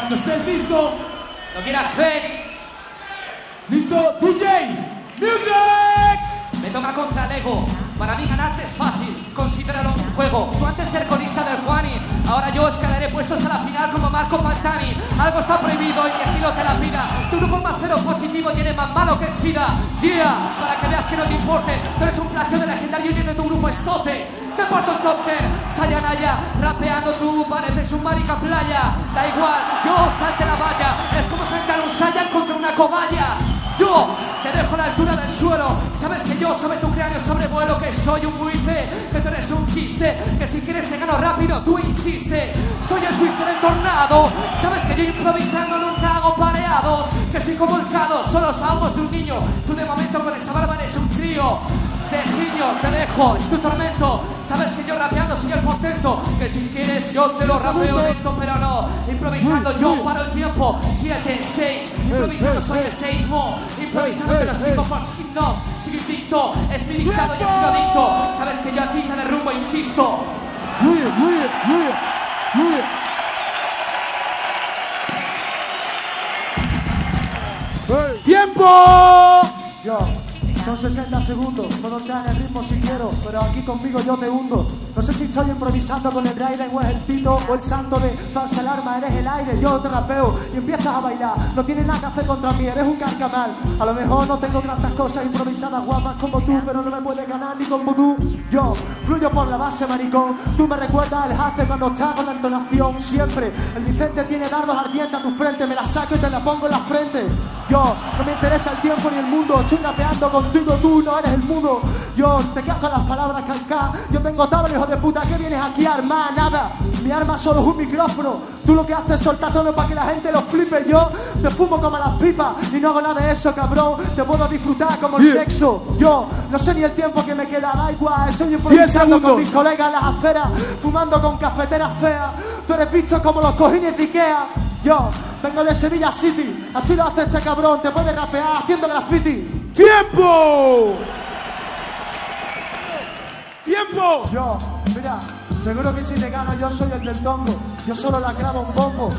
Cuando estés listo, ¿Lo quieras fake? listo, DJ, music. Me toca contra el ego. Para mí ganarte es fácil, considéralo un juego. Tú antes ser colista del Juani, ahora yo escalaré puestos a la final como Marco Pantani. Algo está prohibido y que si no te la pida. Tu grupo más cero positivo eres más malo que SIDA. Yeah, para que veas que no te importe. Tú eres un plagio de legendario y de tu grupo estote. Te porto un top ten, Sayanaya, rapeando tú pareces un marica playa. Da igual, yo salte la valla. Es como enfrentar un Saiyan contra una cobaya. Yo te dejo a la altura del suelo. Sabes que yo sobre tu cráneo sobrevuelo, que soy un buitre, que tú eres un quiste, que si quieres te gano rápido, tú insiste. Soy el twister del tornado. Sabes que yo improvisando nunca hago pareados, que soy como el solo los ahogos de un niño. Tú de momento con esa barba eres un crío. Tejillo, te dejo, es tu tormento. Sabes que yo rapeando soy el portento. Que si quieres yo te lo rapeo esto, pero no. Improvisando yo paro el tiempo. 7, 6. Improvisando soy el seismo. Improvisando te lo explico por signos. Sigo invicto, es mi dictado, yo sigo adicto. Sabes que yo a ti te derrumbo, insisto. Muy bien, muy bien, muy bien, muy bien. ¡Tiempo! Son 60 segundos, puedo entrar en el ritmo si quiero, pero aquí conmigo yo te hundo. No sé si estoy improvisando con el Raiden o es el pito o el santo de falsa alarma, eres el aire, yo te rapeo y empiezas a bailar. No tienes nada que hacer contra mí, eres un carcamal. A lo mejor no tengo tantas cosas improvisadas guapas como tú, pero no me puedes ganar ni con vudú. Yo fluyo por la base, maricón. Tú me recuerdas al hace cuando estás con la entonación siempre. El Vicente tiene dardos ardientes a tu frente, me la saco y te la pongo en la frente. Yo no me interesa el tiempo ni el mundo, estoy rapeando contigo, tú no eres el mudo. Yo te quedo con las palabras calca. Yo tengo tabla, hijo de puta, que vienes aquí a armar? Nada. Mi arma solo es un micrófono. Tú lo que haces es soltar tono para que la gente lo flipe. Yo te fumo como las pipas y no hago nada de eso, cabrón. Te puedo disfrutar como el sexo. Yo no sé ni el tiempo que me queda, da igual. Estoy improvisando con mis colegas en las aceras, fumando con cafeteras feas. Tú eres visto como los cojines de Ikea. Yo vengo de Sevilla City, así lo hace este cabrón. Te puedes rapear haciendo graffiti. ¡Tiempo! ¡Tiempo! Yo, mira, seguro que si te gano yo soy el del tongo. Yo solo la clavo un bombo.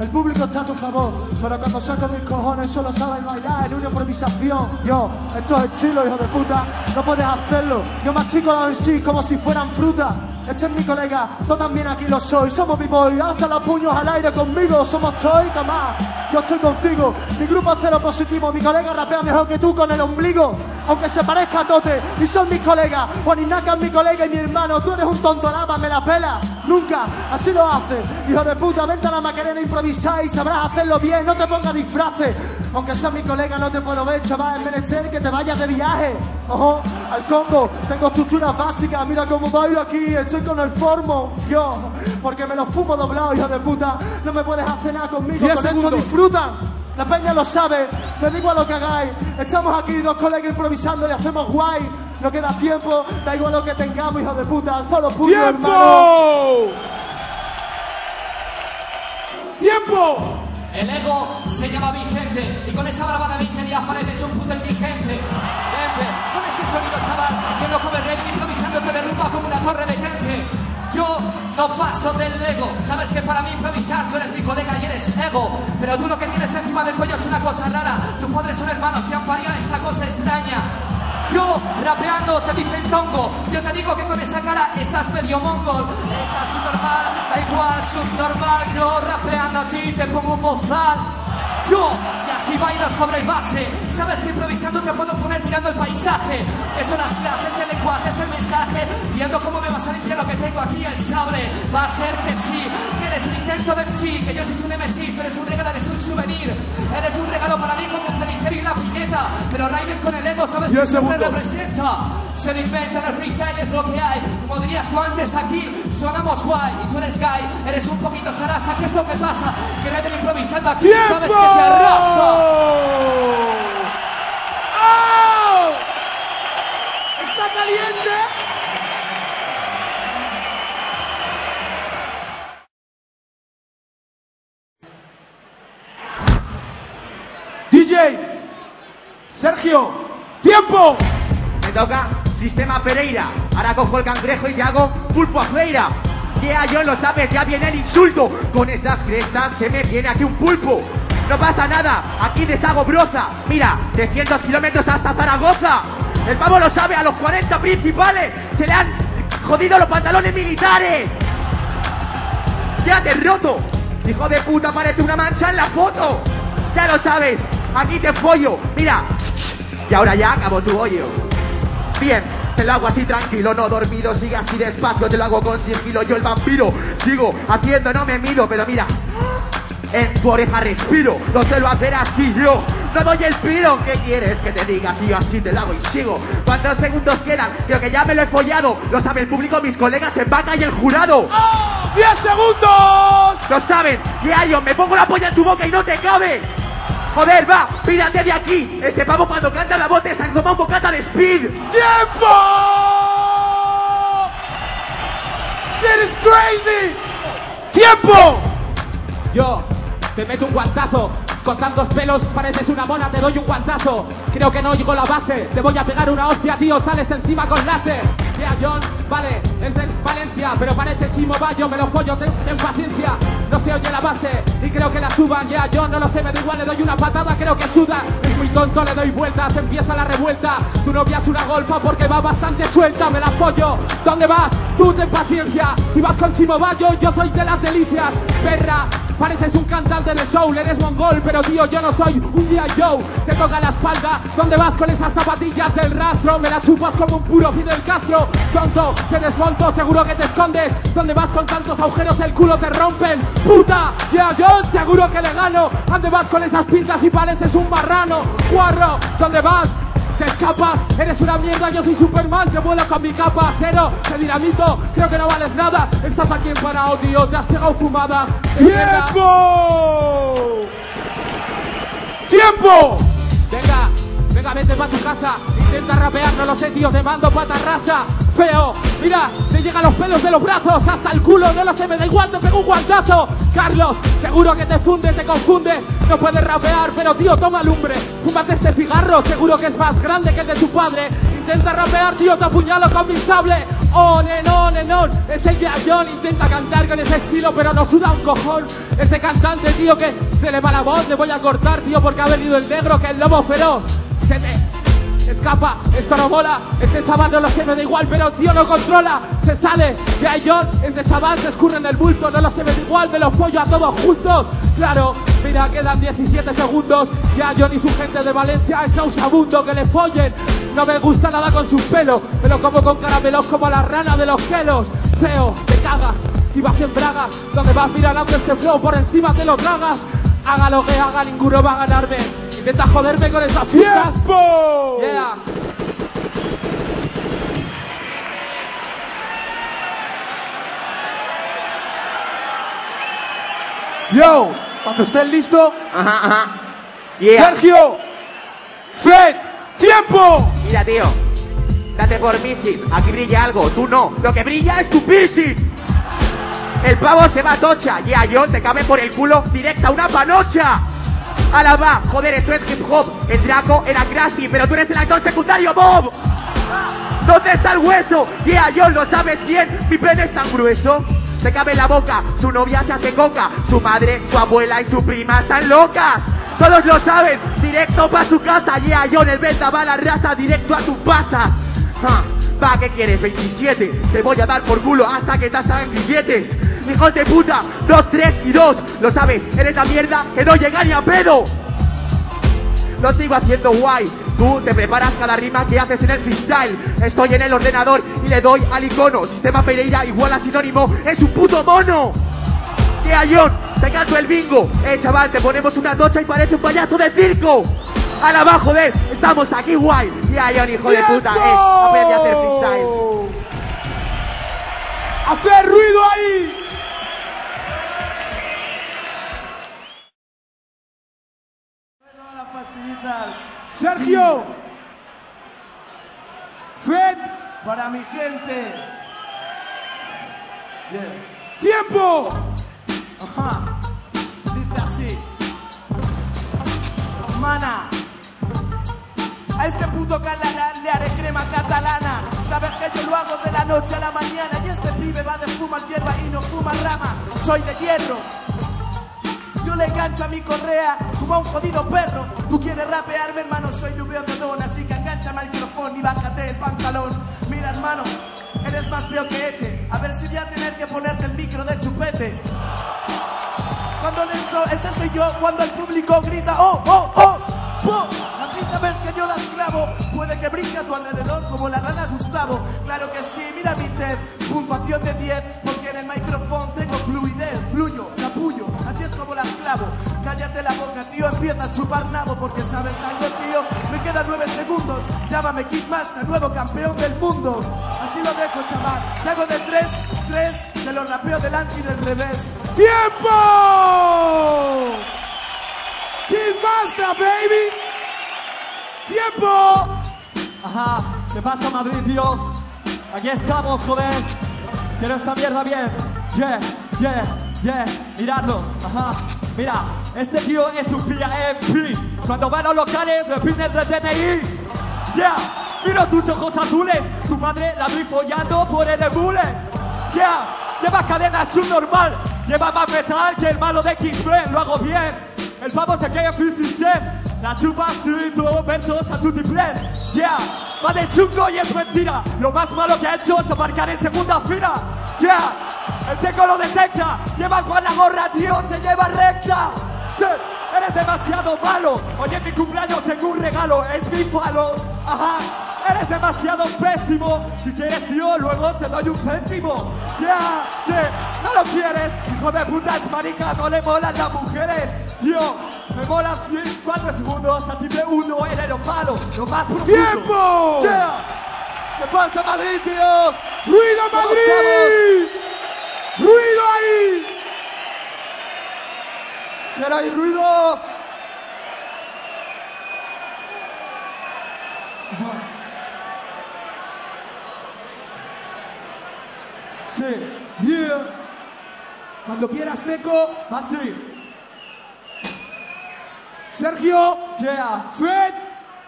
El público está a tu favor, pero cuando saco mis cojones solo sabes bailar en una improvisación. Yo, estos estilos, hijo de puta, no puedes hacerlo. Yo mastico los en sí como si fueran fruta. Este es mi colega, tú también aquí lo soy. Somos b-boy, hasta los puños al aire conmigo. Somos Toy, más. Yo estoy contigo. Mi grupo es cero positivo. Mi colega rapea mejor que tú con el ombligo. Aunque se parezca a Tote y son mis colegas. Juaninaka es mi colega y mi hermano. Tú eres un tonto lava, me la pela. Nunca, así lo hacen. Hijo de puta, vente a la macarena improvisar y sabrás hacerlo bien. No te pongas disfraces. Aunque sea mi colega, no te puedo ver, chaval. Es menester que te vayas de viaje. Ojo, al Congo, tengo estructuras básicas. Mira cómo bailo aquí, estoy con el formo. Yo, porque me lo fumo doblado, hijo de puta. No me puedes hacer nada conmigo. Con segundos. disfrutan. La peña lo sabe, me da igual lo que hagáis. Estamos aquí dos colegas improvisando y hacemos guay. No queda tiempo, da igual lo que tengamos, hijo de puta. Solo puño, hermano. ¡Tiempo! ¡Tiempo! El ego se llama Vicente y con esa barba de 20 días pareces un puto indigente. Vente, con ese sonido, chaval, viendo como el rey improvisando te derrumba como una torre de gente. Yo no paso del ego. Sabes que para mí improvisar tú eres mi colega y eres ego. Pero tú lo que tienes encima del cuello es una cosa rara. Tus padres son hermanos y han parido esta cosa extraña. Yo rapeando te dicen tongo. Yo te digo que con esa cara estás medio mongol. Estás subnormal, da igual, subnormal. Yo rapeando a ti te pongo un bozal. Yo, y así bailo sobre el base. Sabes que improvisando te puedo poner mirando el paisaje. Que son las clases de lenguaje, es el mensaje. Viendo cómo me vas a limpiar lo que tengo aquí, el sable. Va a ser que sí, eres un intento de sí. Que yo soy tu nemesis, tú eres un regalo, eres un souvenir. Eres un regalo para mí como un cenicero y la pineta. Pero Raiden con el ego, sabes siempre segundos. representa. Se lo inventan, el freestyle es lo que hay. Como dirías tú antes aquí, sonamos guay. Y tú eres gay, eres un poquito sarasa. ¿Qué es lo que pasa? Que Raiden improvisando aquí, sabes que te arrasa. ¡Oh! ¿Está caliente? Sergio, tiempo. Me toca Sistema Pereira. Ahora cojo el cangrejo y te hago pulpo azueira. Yeah, yo lo sabes, ya viene el insulto. Con esas crestas se me viene aquí un pulpo. No pasa nada, aquí deshago broza. Mira, 300 kilómetros hasta Zaragoza. El pavo lo sabe, a los 40 principales se le han jodido los pantalones militares. Ya te roto. Hijo de puta, parece una mancha en la foto. Ya lo sabes, aquí te follo. Mira, y ahora ya acabo tu hoyo. Bien, te lo hago así tranquilo, no dormido, sigue así despacio, te lo hago con sigilo, yo el vampiro, sigo haciendo, no me miro, pero mira, en tu oreja respiro, no te lo hacer así yo, no doy el piro, ¿qué quieres que te diga, tío? Así te lo hago y sigo, ¿cuántos segundos quedan? Creo que ya me lo he follado, lo sabe el público, mis colegas en vaca y el jurado. ¡Oh! ¡10 segundos! Lo saben, diario, me pongo la polla en tu boca y no te cabe. Joder, va, pírate de aquí. Este pavo cuando canta la bote se han tomado un bocata de speed. ¡Tiempo! Shit is crazy! ¡Tiempo! Yo te meto un guantazo. Con tantos pelos pareces una mona, te doy un guantazo. Creo que no oigo la base. Te voy a pegar una hostia, tío. Sales encima con láser. Vale, es de Valencia, pero parece Chimo Bayo, me lo follo, ten, paciencia. No se oye la base y creo que la suban. Yeah, John, no lo sé, me da igual, le doy una patada, creo que suda. Es muy tonto, le doy vueltas, empieza la revuelta. Tu novia es una golfa porque va bastante suelta, me la follo. ¿Dónde vas? Tú ten paciencia. Si vas con Chimo Bayo, yo soy de las delicias. Perra, pareces un cantante de soul, eres mongol, pero tío, yo no soy un día Joe. Te toca la espalda, ¿dónde vas con esas zapatillas del rastro? Me la chupas como un puro Fidel Castro. Tonto, te desmonto, seguro que te escondes. ¿Dónde vas con tantos agujeros? El culo te rompen. Puta, ya yo seguro que le gano. ¿Dónde vas con esas pintas y pareces un marrano? Guarro, ¿dónde vas? Te escapas, eres una mierda, yo soy Superman, te vuelo con mi capa, cero, te dinamito, creo que no vales nada, estás aquí en tío, te has pegado fumada. ¡Tiempo! ¡Tiempo! Venga, venga, vete pa' tu casa. Intenta rapear, no lo sé, tío, te mando pata rasa. Feo, mira, te llegan los pelos de los brazos hasta el culo, no lo sé, me da igual, te pego un guantazo. Carlos, seguro que te funde, te confunde. No puedes rapear, pero tío, toma lumbre. Fúmate este cigarro, seguro que es más grande que el de tu padre. Intenta rapear, tío, te apuñalo con mi sable. Oh, nenón, nenón, es el intenta cantar con ese estilo, pero no suda un cojón. Ese cantante, tío, que se le va la voz, le voy a cortar, tío, porque ha venido el negro, que el lobo feroz. Se te escapa, esto no mola, este chaval no lo sé, me da igual, pero tío no controla, se sale, de John, este chaval se escurre en el bulto, no lo sé, me da igual, me lo follo a todos juntos, claro, mira, quedan 17 segundos, ya John y su gente de Valencia es nauseabundo, que le follen, no me gusta nada con sus pelos, me lo como con caramelos como la rana de los gelos, feo, te cagas, si vas en bragas, donde vas mirando este flow, por encima te lo tragas, haga lo que haga, ninguno va a ganarme, intenta joderme con esas putas. ¡Tiempo! Yeah. Yo, cuando estés listo, Ajá, ajá. Yeah. Sergio, Fred, ¡tiempo! Mira, tío. Date por missing. Aquí brilla algo. Tú no. Lo que brilla es tu piercing. El pavo se va a tocha. Y a John te cabe por el culo directa una panocha. Ala va. Joder, esto es hip hop. El Draco era Krusty, pero tú eres el actor secundario, Bob. ¿Dónde está el hueso? Yeah, John, lo sabes bien. Mi pene es tan grueso. Se cabe en la boca, su novia se hace coca, su madre, su abuela y su prima están locas. Todos lo saben, directo pa' su casa, yeah, John, el Belta va a la raza, directo a tu pasas. Ah, va, ¿qué quieres? 27, te voy a dar por culo hasta que te hagan billetes. Hijo de puta, 2, 3 y 2, lo sabes, eres la mierda que no llega ni a pedo. Lo sigo haciendo guay. Tú te preparas cada rima que haces en el freestyle. Estoy en el ordenador y le doy al icono. Sistema Pereira igual a sinónimo. Es un puto mono. ¿Qué hay, John? Te canto el bingo. Eh, chaval, te ponemos una tocha y parece un payaso de circo. A la va, joder. Estamos aquí, guay. Y hay John, hijo de puta. Eh, aprende a hacer freestyle. ¡Hacer ruido ahí! las pastillitas. Sergio, Fred, Para mi gente. Yeah. ¡tiempo! Ajá. Dice así. Mana. Este puto catalán le haré crema catalana. Sabes que yo lo hago de la noche a la mañana y este pibe va de fumar hierba y no fuma rama. Soy de hierro. Yo le engancho a mi correa como a un jodido perro. Tú quieres rapearme, hermano, soy lluvia de don, así que engancha el micrófono y bájate el pantalón. Mira, hermano, eres más feo que este. A ver si voy a tener que ponerte el micro de chupete. Cuando en eso, ese soy yo, cuando el público grita, oh, oh, oh, oh. Así sabes que yo las clavo, puede que brinque a tu alrededor como la rana Gustavo. Claro que sí, mira mi TED, puntuación de 10, porque en el micrófono tengo fluidez, fluyo, capullo, así es como las clavo. Cállate la boca, tío, empieza a chupar nabo, porque sabes algo, tío, me quedan 9 segundos. Llámame Kidmaster, nuevo campeón del mundo. Así lo dejo, chaval. Te hago de 3, 3, te lo rapeo delante y del revés. ¡Tiempo! Kidmaster, baby. ¡Tiempo! Ajá, ¿qué pasa Madrid, tío? Aquí estamos, joder. Quiero esta mierda bien. Yeah, yeah, yeah. Miradlo, ajá. Mira, este tío es un VIP. Cuando va a locales, me piden de DNI. Yeah, miro tus ojos azules. Tu madre la vi follando por el embule. Yeah, lleva cadena subnormal. Lleva más metal que el malo de X-Men. Lo hago bien. El pavo se queda 50 Cent. La chupas tú y tú versos a tu triple. Yeah, va de chungo y es mentira. Lo más malo que ha hecho es marcar en segunda fila. Yeah, el teco lo detecta. Lleva con la gorra, tío, se lleva recta. Sí, eres demasiado malo. Oye, en mi cumpleaños tengo un regalo, es mi palo. Ajá, eres demasiado pésimo. Si quieres, tío, luego te doy un céntimo. Yeah, sí, no lo quieres. Hijo de puta, es marica, no le molan las mujeres. Tío, me molan 4 segundos, a ti te uno, eres lo malo, lo más profundo. ¡Tiempo! Yeah. ¿Qué pasa, Madrid, tío? ¡Ruido ¿Cómo Madrid! ¡Ruido ahí! ¡Quiero oír ruido! Sí, Yeah. Cuando quieras, Teco. así, Sergio. yeah. Fred.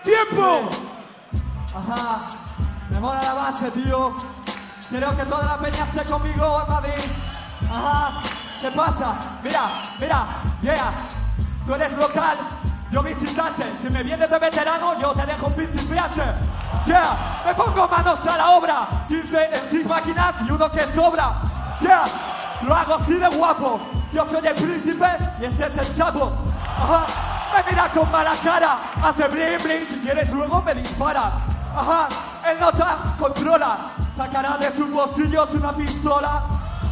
¡Tiempo! Ajá, me mola la base, tío. Quiero que toda la peña esté conmigo en Madrid. Ajá, ¿qué pasa? Mira, mira, yeah. Tú eres local, yo visitante. Si me vienes de veterano, yo te dejo principiante. Yeah, me pongo manos a la obra. 15 en 6 máquinas y uno que sobra. Yeah, lo hago así de guapo. Yo soy el príncipe y este es el sapo. Ajá, me mira con mala cara. Hace bling bling, si quieres luego me dispara. Ajá, el nota controla. Sacará de sus bolsillos una pistola.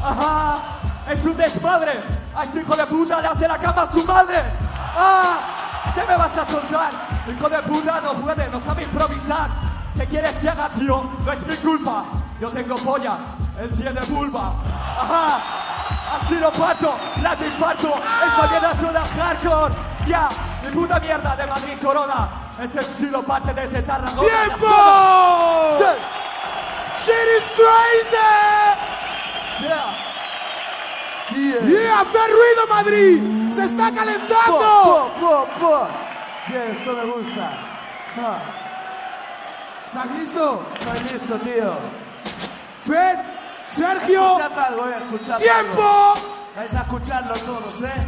Ajá, es un desmadre. A este hijo de puta le hace la cama a su madre. Ah, ¿qué me vas a soltar? Hijo de puta no puede, no sabe improvisar. ¿Qué quieres que haga, tío? No es mi culpa. Yo tengo polla, él tiene vulva. Ajá, así lo parto, la. Esta mierda suena hardcore. Ya, mi puta mierda de Madrid Corona. Este sí lo parte desde Tarragona. ¡Tiempo! Sí, ¡Shit is crazy! yeah. ¡Yeah! ¡Hacer ruido, Madrid! ¡Se está calentando! Po, po, po. Yeah, esto me gusta. Ja, ¿Estás listo? Estoy listo, tío. Fred, Sergio, Escuchad algo, eh, escuchad algo. ¡tiempo! Vais a escucharlo todos, ¿eh?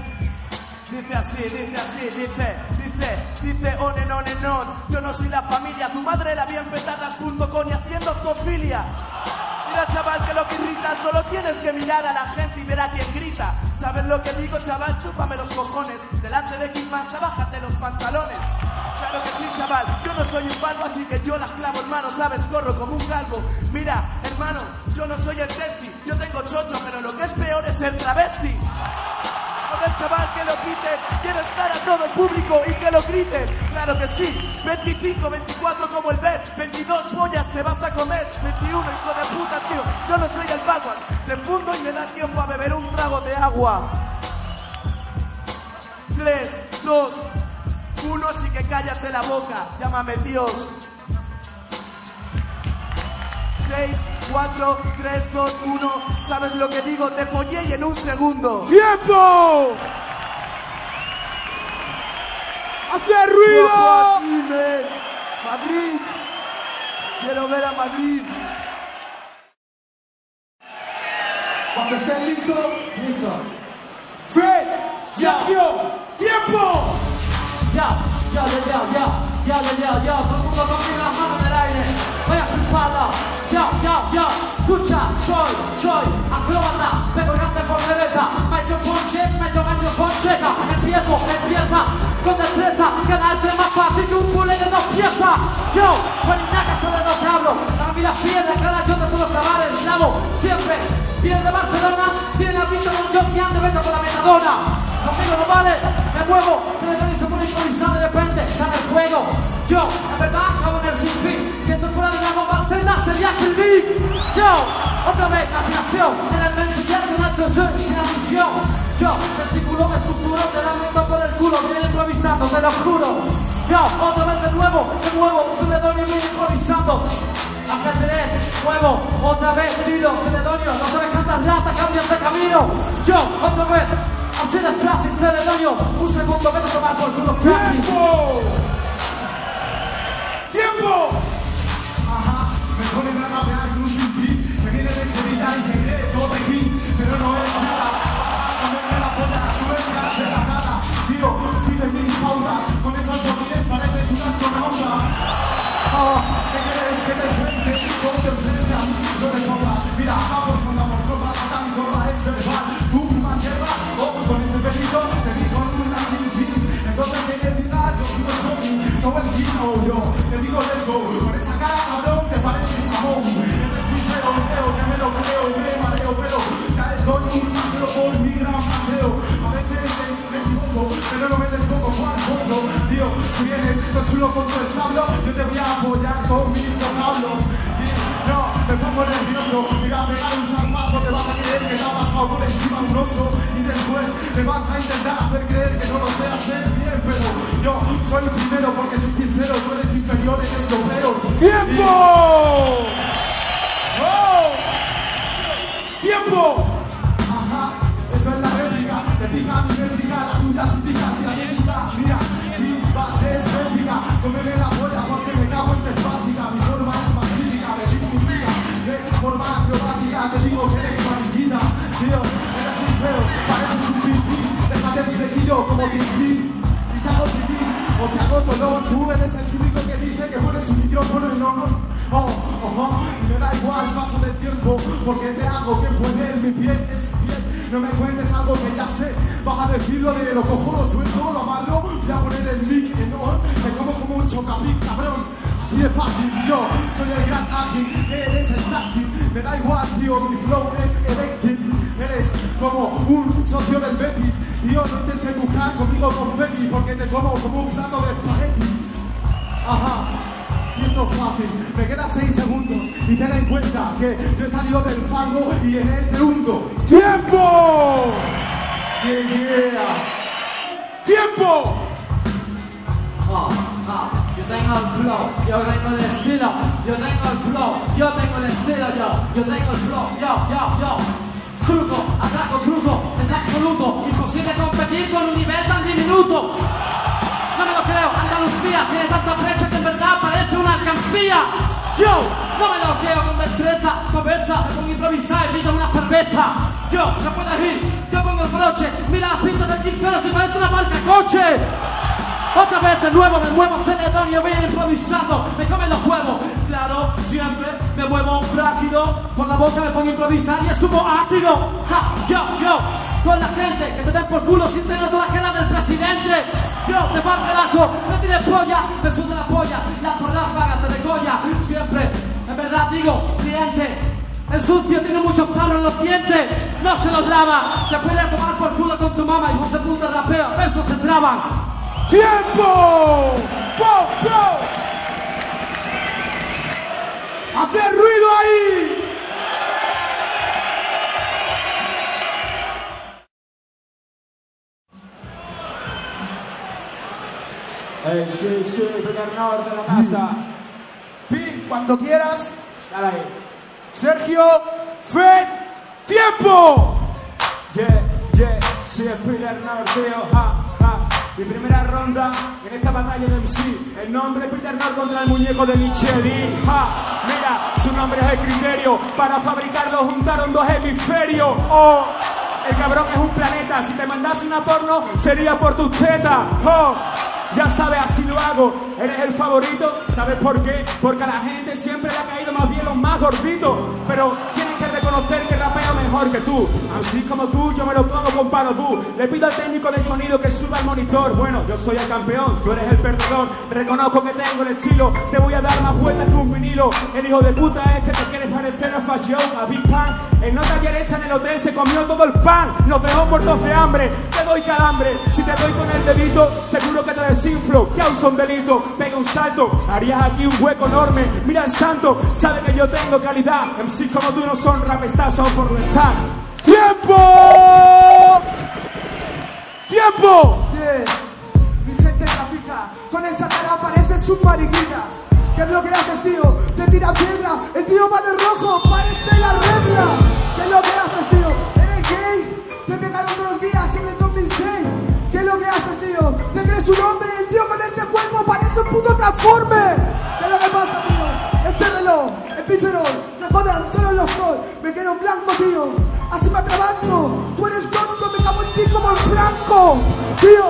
Dice así, dice así, dice, dice, dice on and on and on. Yo no soy la familia, tu madre la vi en petadas.com y haciendo zoofilia. Mira, chaval, que lo que irrita, solo tienes que mirar a la gente y ver a quién grita. ¿Sabes lo que digo, chaval? Chúpame los cojones. Delante de quien más, bájate los pantalones. Claro que sí, chaval, yo no soy un balbo, así que yo las clavo, hermano, sabes, corro como un calvo. Mira, hermano, yo no soy el testi, yo tengo chocho, pero lo que es peor es ser travesti. Joder, chaval, que lo quiten. Quiero estar a todo el público y que lo griten. Claro que sí. 25, 24 como el Bet. 22 pollas te vas a comer. 21, hijo de puta, tío. Yo no soy el Bagua. Te fundo y me da tiempo a beber un trago de agua. 3, 2, 1, así que cállate la boca. Llámame Dios. 6, 4, 3, 2, 1. ¿Sabes lo que digo? Te follé y en un segundo. ¡Tiempo! ¡Hace ruido! Madrid. Quiero ver a Madrid. Cuando estén listos, listo. Fred, Sergio, tiempo. Ya, ya, ya, ya, ya, ya, ya, ya. Todo el mundo con las manos en el aire. Vaya flipada ya, ya, ya, escucha, soy, soy acróbata, pero grande por derecha, microphone check, meto microphone checa, empiezo, empieza, con destreza, ganarte más fácil que un culé de dos piezas, yo, Iñaca sé de que hablo, a mí las piedras, cara yo te puedo clavar el clavo, siempre, viene de Barcelona, tiene la pinta de un jockey ande, vete con la metadona, conmigo no vale, me muevo, Teletón y se pone improvisado de repente, gana el juego. Yo, en verdad, acabo en el sinfín. Estoy fuera de la bomba celda, sería beat. Yo, otra vez, la afinación, en el mensaje de un alto soy sin ambición. Yo, gesticulo, me estructuro, te dan un por el culo, viene improvisando, te lo juro. Yo, otra vez de nuevo, de nuevo, Celedonio viene improvisando. Ajedrez, nuevo, otra vez, tiro, Celedonio, no sabes cantar rata, cambias de camino. Yo, otra vez, así de fácil, Celedonio, un segundo, vete a tomar por culo. Tiempo. Tiempo. Ajá, me ponen a rapear con un beat que viene de Sevilla y se cree todo aquí, pero no es nada. Ponerme la polla, sube en la cara. Tío, sigue mis pautas, con esos botines pareces un astronauta. ¿qué quieres que te cuente? ¿Cómo te enfrentas? No te pongas, mira, vamos, con más tan gorra, es verbal. Tú fumas hierba, ojo con ese pelito, te vi con una sin Entonces que te diga, yo sigo smoking, soy el guino, yo te digo let's go. Con esa cara, que me mareo, pero cae doy un paseo por mi gran paseo. A veces me equivoco, pero no me despoco, Juan. Tío, si vienes tan chulo con tu establo, yo te voy a apoyar con mis vocablos. No, me pongo nervioso, mira, pegar un zarpazo, te vas a creer que te ha pasado por encima un oso. Y después me vas a intentar hacer creer que no lo sé hacer bien, pero yo soy el primero porque soy sincero, tú eres inferior, eres peor. Tiempo. Oh. Tiempo. Ajá, esto es la réplica, te pica mi métrica, la tuya típica, dialéctica. Mira, si vas desmétrica, cómeme la polla porque me cago en tu espástica. Mi forma es magnífica, me significa de forma acrobática. Te digo que eres mariquita, tío, eres muy feo, pareces un pipí. Déjate el flequillo como Tintín. Y te hago o te hago tolón. Tú eres el típico que dice que pones un micrófono y no, no. Oh, oh, oh, me da igual el paso del tiempo, porque te hago que poner mi piel es fiel. No me cuentes algo que ya sé, vas a decirlo de lo cojo, lo suelto, lo amarro, voy a poner el mic en on, me como como un chocapic, cabrón. Así de fácil, yo soy el gran ágil, eres el táctil, me da igual, tío, mi flow es eléctrico. Eres como un socio del Betis, tío, no intentes buscar conmigo con Betis, porque te como como un plato de espaguetis. Ajá. Esto es fácil, me quedan 6 segundos y ten en cuenta que yo he salido del fango y en él te hundo. Tiempo. Yeah, yeah. Tiempo. Ah, ah, yo tengo el flow, yo tengo el estilo, yo tengo el flow, yo tengo el estilo, yo, yo tengo el flow, yo, yo, yo. Truco, atraco, truco, es absoluto, imposible competir con un nivel tan diminuto. No me lo creo, Andalucía tiene tanta brecha parece una alcancía. Yo no me lo creo con destreza, soberza, me pongo improvisar y pido una cerveza. Yo no puedo ir, yo pongo el broche, mira las pintas del quincero si parece una marca coche. Otra vez de nuevo me muevo celedonio, voy improvisando, me comen los huevos. Claro, siempre me muevo frágido, por la boca me pongo a improvisar y es como ácido. Ja, yo, yo, con la gente que te den por culo sin tener toda la cara del presidente. Yo, te va carajo, no tienes polla, me suda la polla, la ráfaga te degolla. Siempre, en verdad digo, cliente, el sucio tiene muchos palos en los dientes, no se los lava. Te puedes tomar por culo con tu mamá, hijos de puta rapeo, versos te traban. ¡Tiempo! ¡Po, po! ¡Hacer ruido ahí! Eh, sí, sí, Pedernor de la casa. Pi, cuando quieras. Dale ahí. Sergio, Fred, tiempo. Yeah, yeah, sí, es Pedernor, tío, ja. Mi primera ronda en esta batalla de MC. El nombre Peter Nord contra el muñeco de Michelin. Ja, mira, su nombre es el criterio. Para fabricarlo juntaron dos hemisferios. Oh, el cabrón es un planeta. Si te mandase una porno, sería por tus tetas. Oh. Ya sabes, así lo hago. Eres el favorito. ¿Sabes por qué? Porque a la gente siempre le ha caído más bien los más gorditos. Pero que que rapeo mejor que tú. Así como tú, yo me lo pongo con tú. Le pido al técnico de sonido que suba al monitor. Bueno, yo soy el campeón, tú eres el perdedor. Reconozco que tengo el estilo. Te voy a dar más vueltas que un vinilo. El hijo de puta este te quiere parecer a Joe, a Big Pan. El nota ayer está en el hotel se comió todo el pan. Nos dejó muertos de hambre. Te doy calambre. Si te doy con el dedito, seguro que te desinflo. Que aún son delito. Pega un salto. Harías aquí un hueco enorme. Mira el santo. Sabe que yo tengo calidad. MC como tú no son rap, por estar. ¡Tiempo! ¡Tiempo! Yeah. Mi gente trafica, con esa cara parece su mariquita. ¿Qué es lo que haces, tío? Te tira piedra, el tío va de rojo, parece la regla. ¿Qué es lo que haces, tío? ¿Eres gay? Te pegaron todos los días en el 2006. ¿Qué es lo que haces, tío? ¿Te crees un hombre? El tío con este cuerpo parece un puto transforme. ¿Qué es lo que pasa, tío? Ese reloj, el te jodan todos los sol. Me quedo blanco, tío. Así me atrabanto. Tú eres tonto, me cago en ti como en Franco. Tío,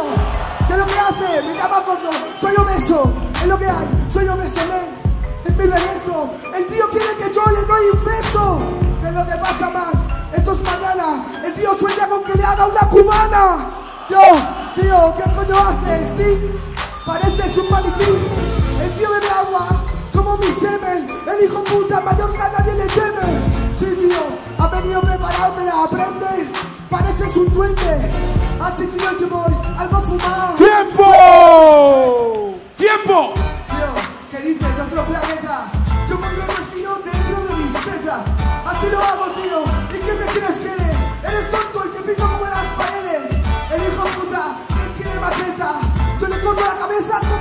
¿qué es lo que hace? Me llama gordo, soy obeso. Es lo que hay, soy obeso, men. Es mi regreso. El tío quiere que yo le doy un beso. ¿Qué es lo que pasa, man? Esto es mañana. El tío sueña con que le haga una cubana. Yo, tío, ¿qué coño haces, tío? Pareces un maniquí. El tío bebe agua como mi semen. El hijo puta mayor que a nadie le teme. Sí, tío, ha venido preparado, te la aprendes. Pareces un duende. Así, tío, yo voy algo fumado. ¡Tiempo! ¡Tiempo! Tío, ¿qué dices de otro planeta? Yo pongo el destino dentro de mis tetas. Así lo hago, tío. ¿Y qué te crees que eres? Eres tonto y te pico como en las paredes. El hijo puta, él tiene maqueta. Yo le corto la cabeza tarjeta.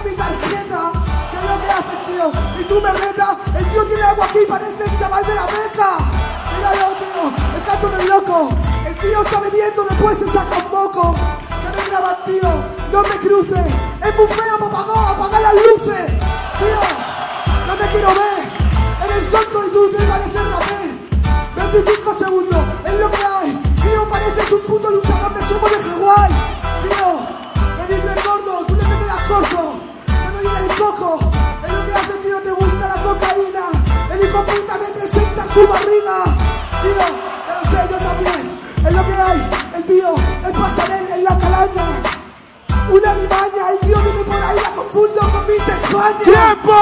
¿Qué es lo que haces, tío? Y tú me retas. El tío tiene algo aquí, parece el chaval de la beca. Míralo, tío. El canto del loco. El tío está bebiendo, después se saca un moco. Que me grabas, tío. No te cruces. Es muy feo, papagó. Apaga las luces. Tío, no te quiero ver. Eres tonto y tú te pareces rapé. 25 segundos, es lo que hay. Tío, pareces un puto luchador de sumo de Hawái. Tío, me dices gordo, tú le metes corto. Puta representa su barriga. Ya lo sé, yo también. Es lo que hay. El tío, el pasarel en la calaña. Una limaña, el tío viene por ahí, la confundo con mis España. ¡Tiempo!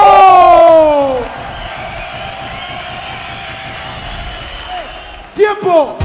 ¡Tiempo!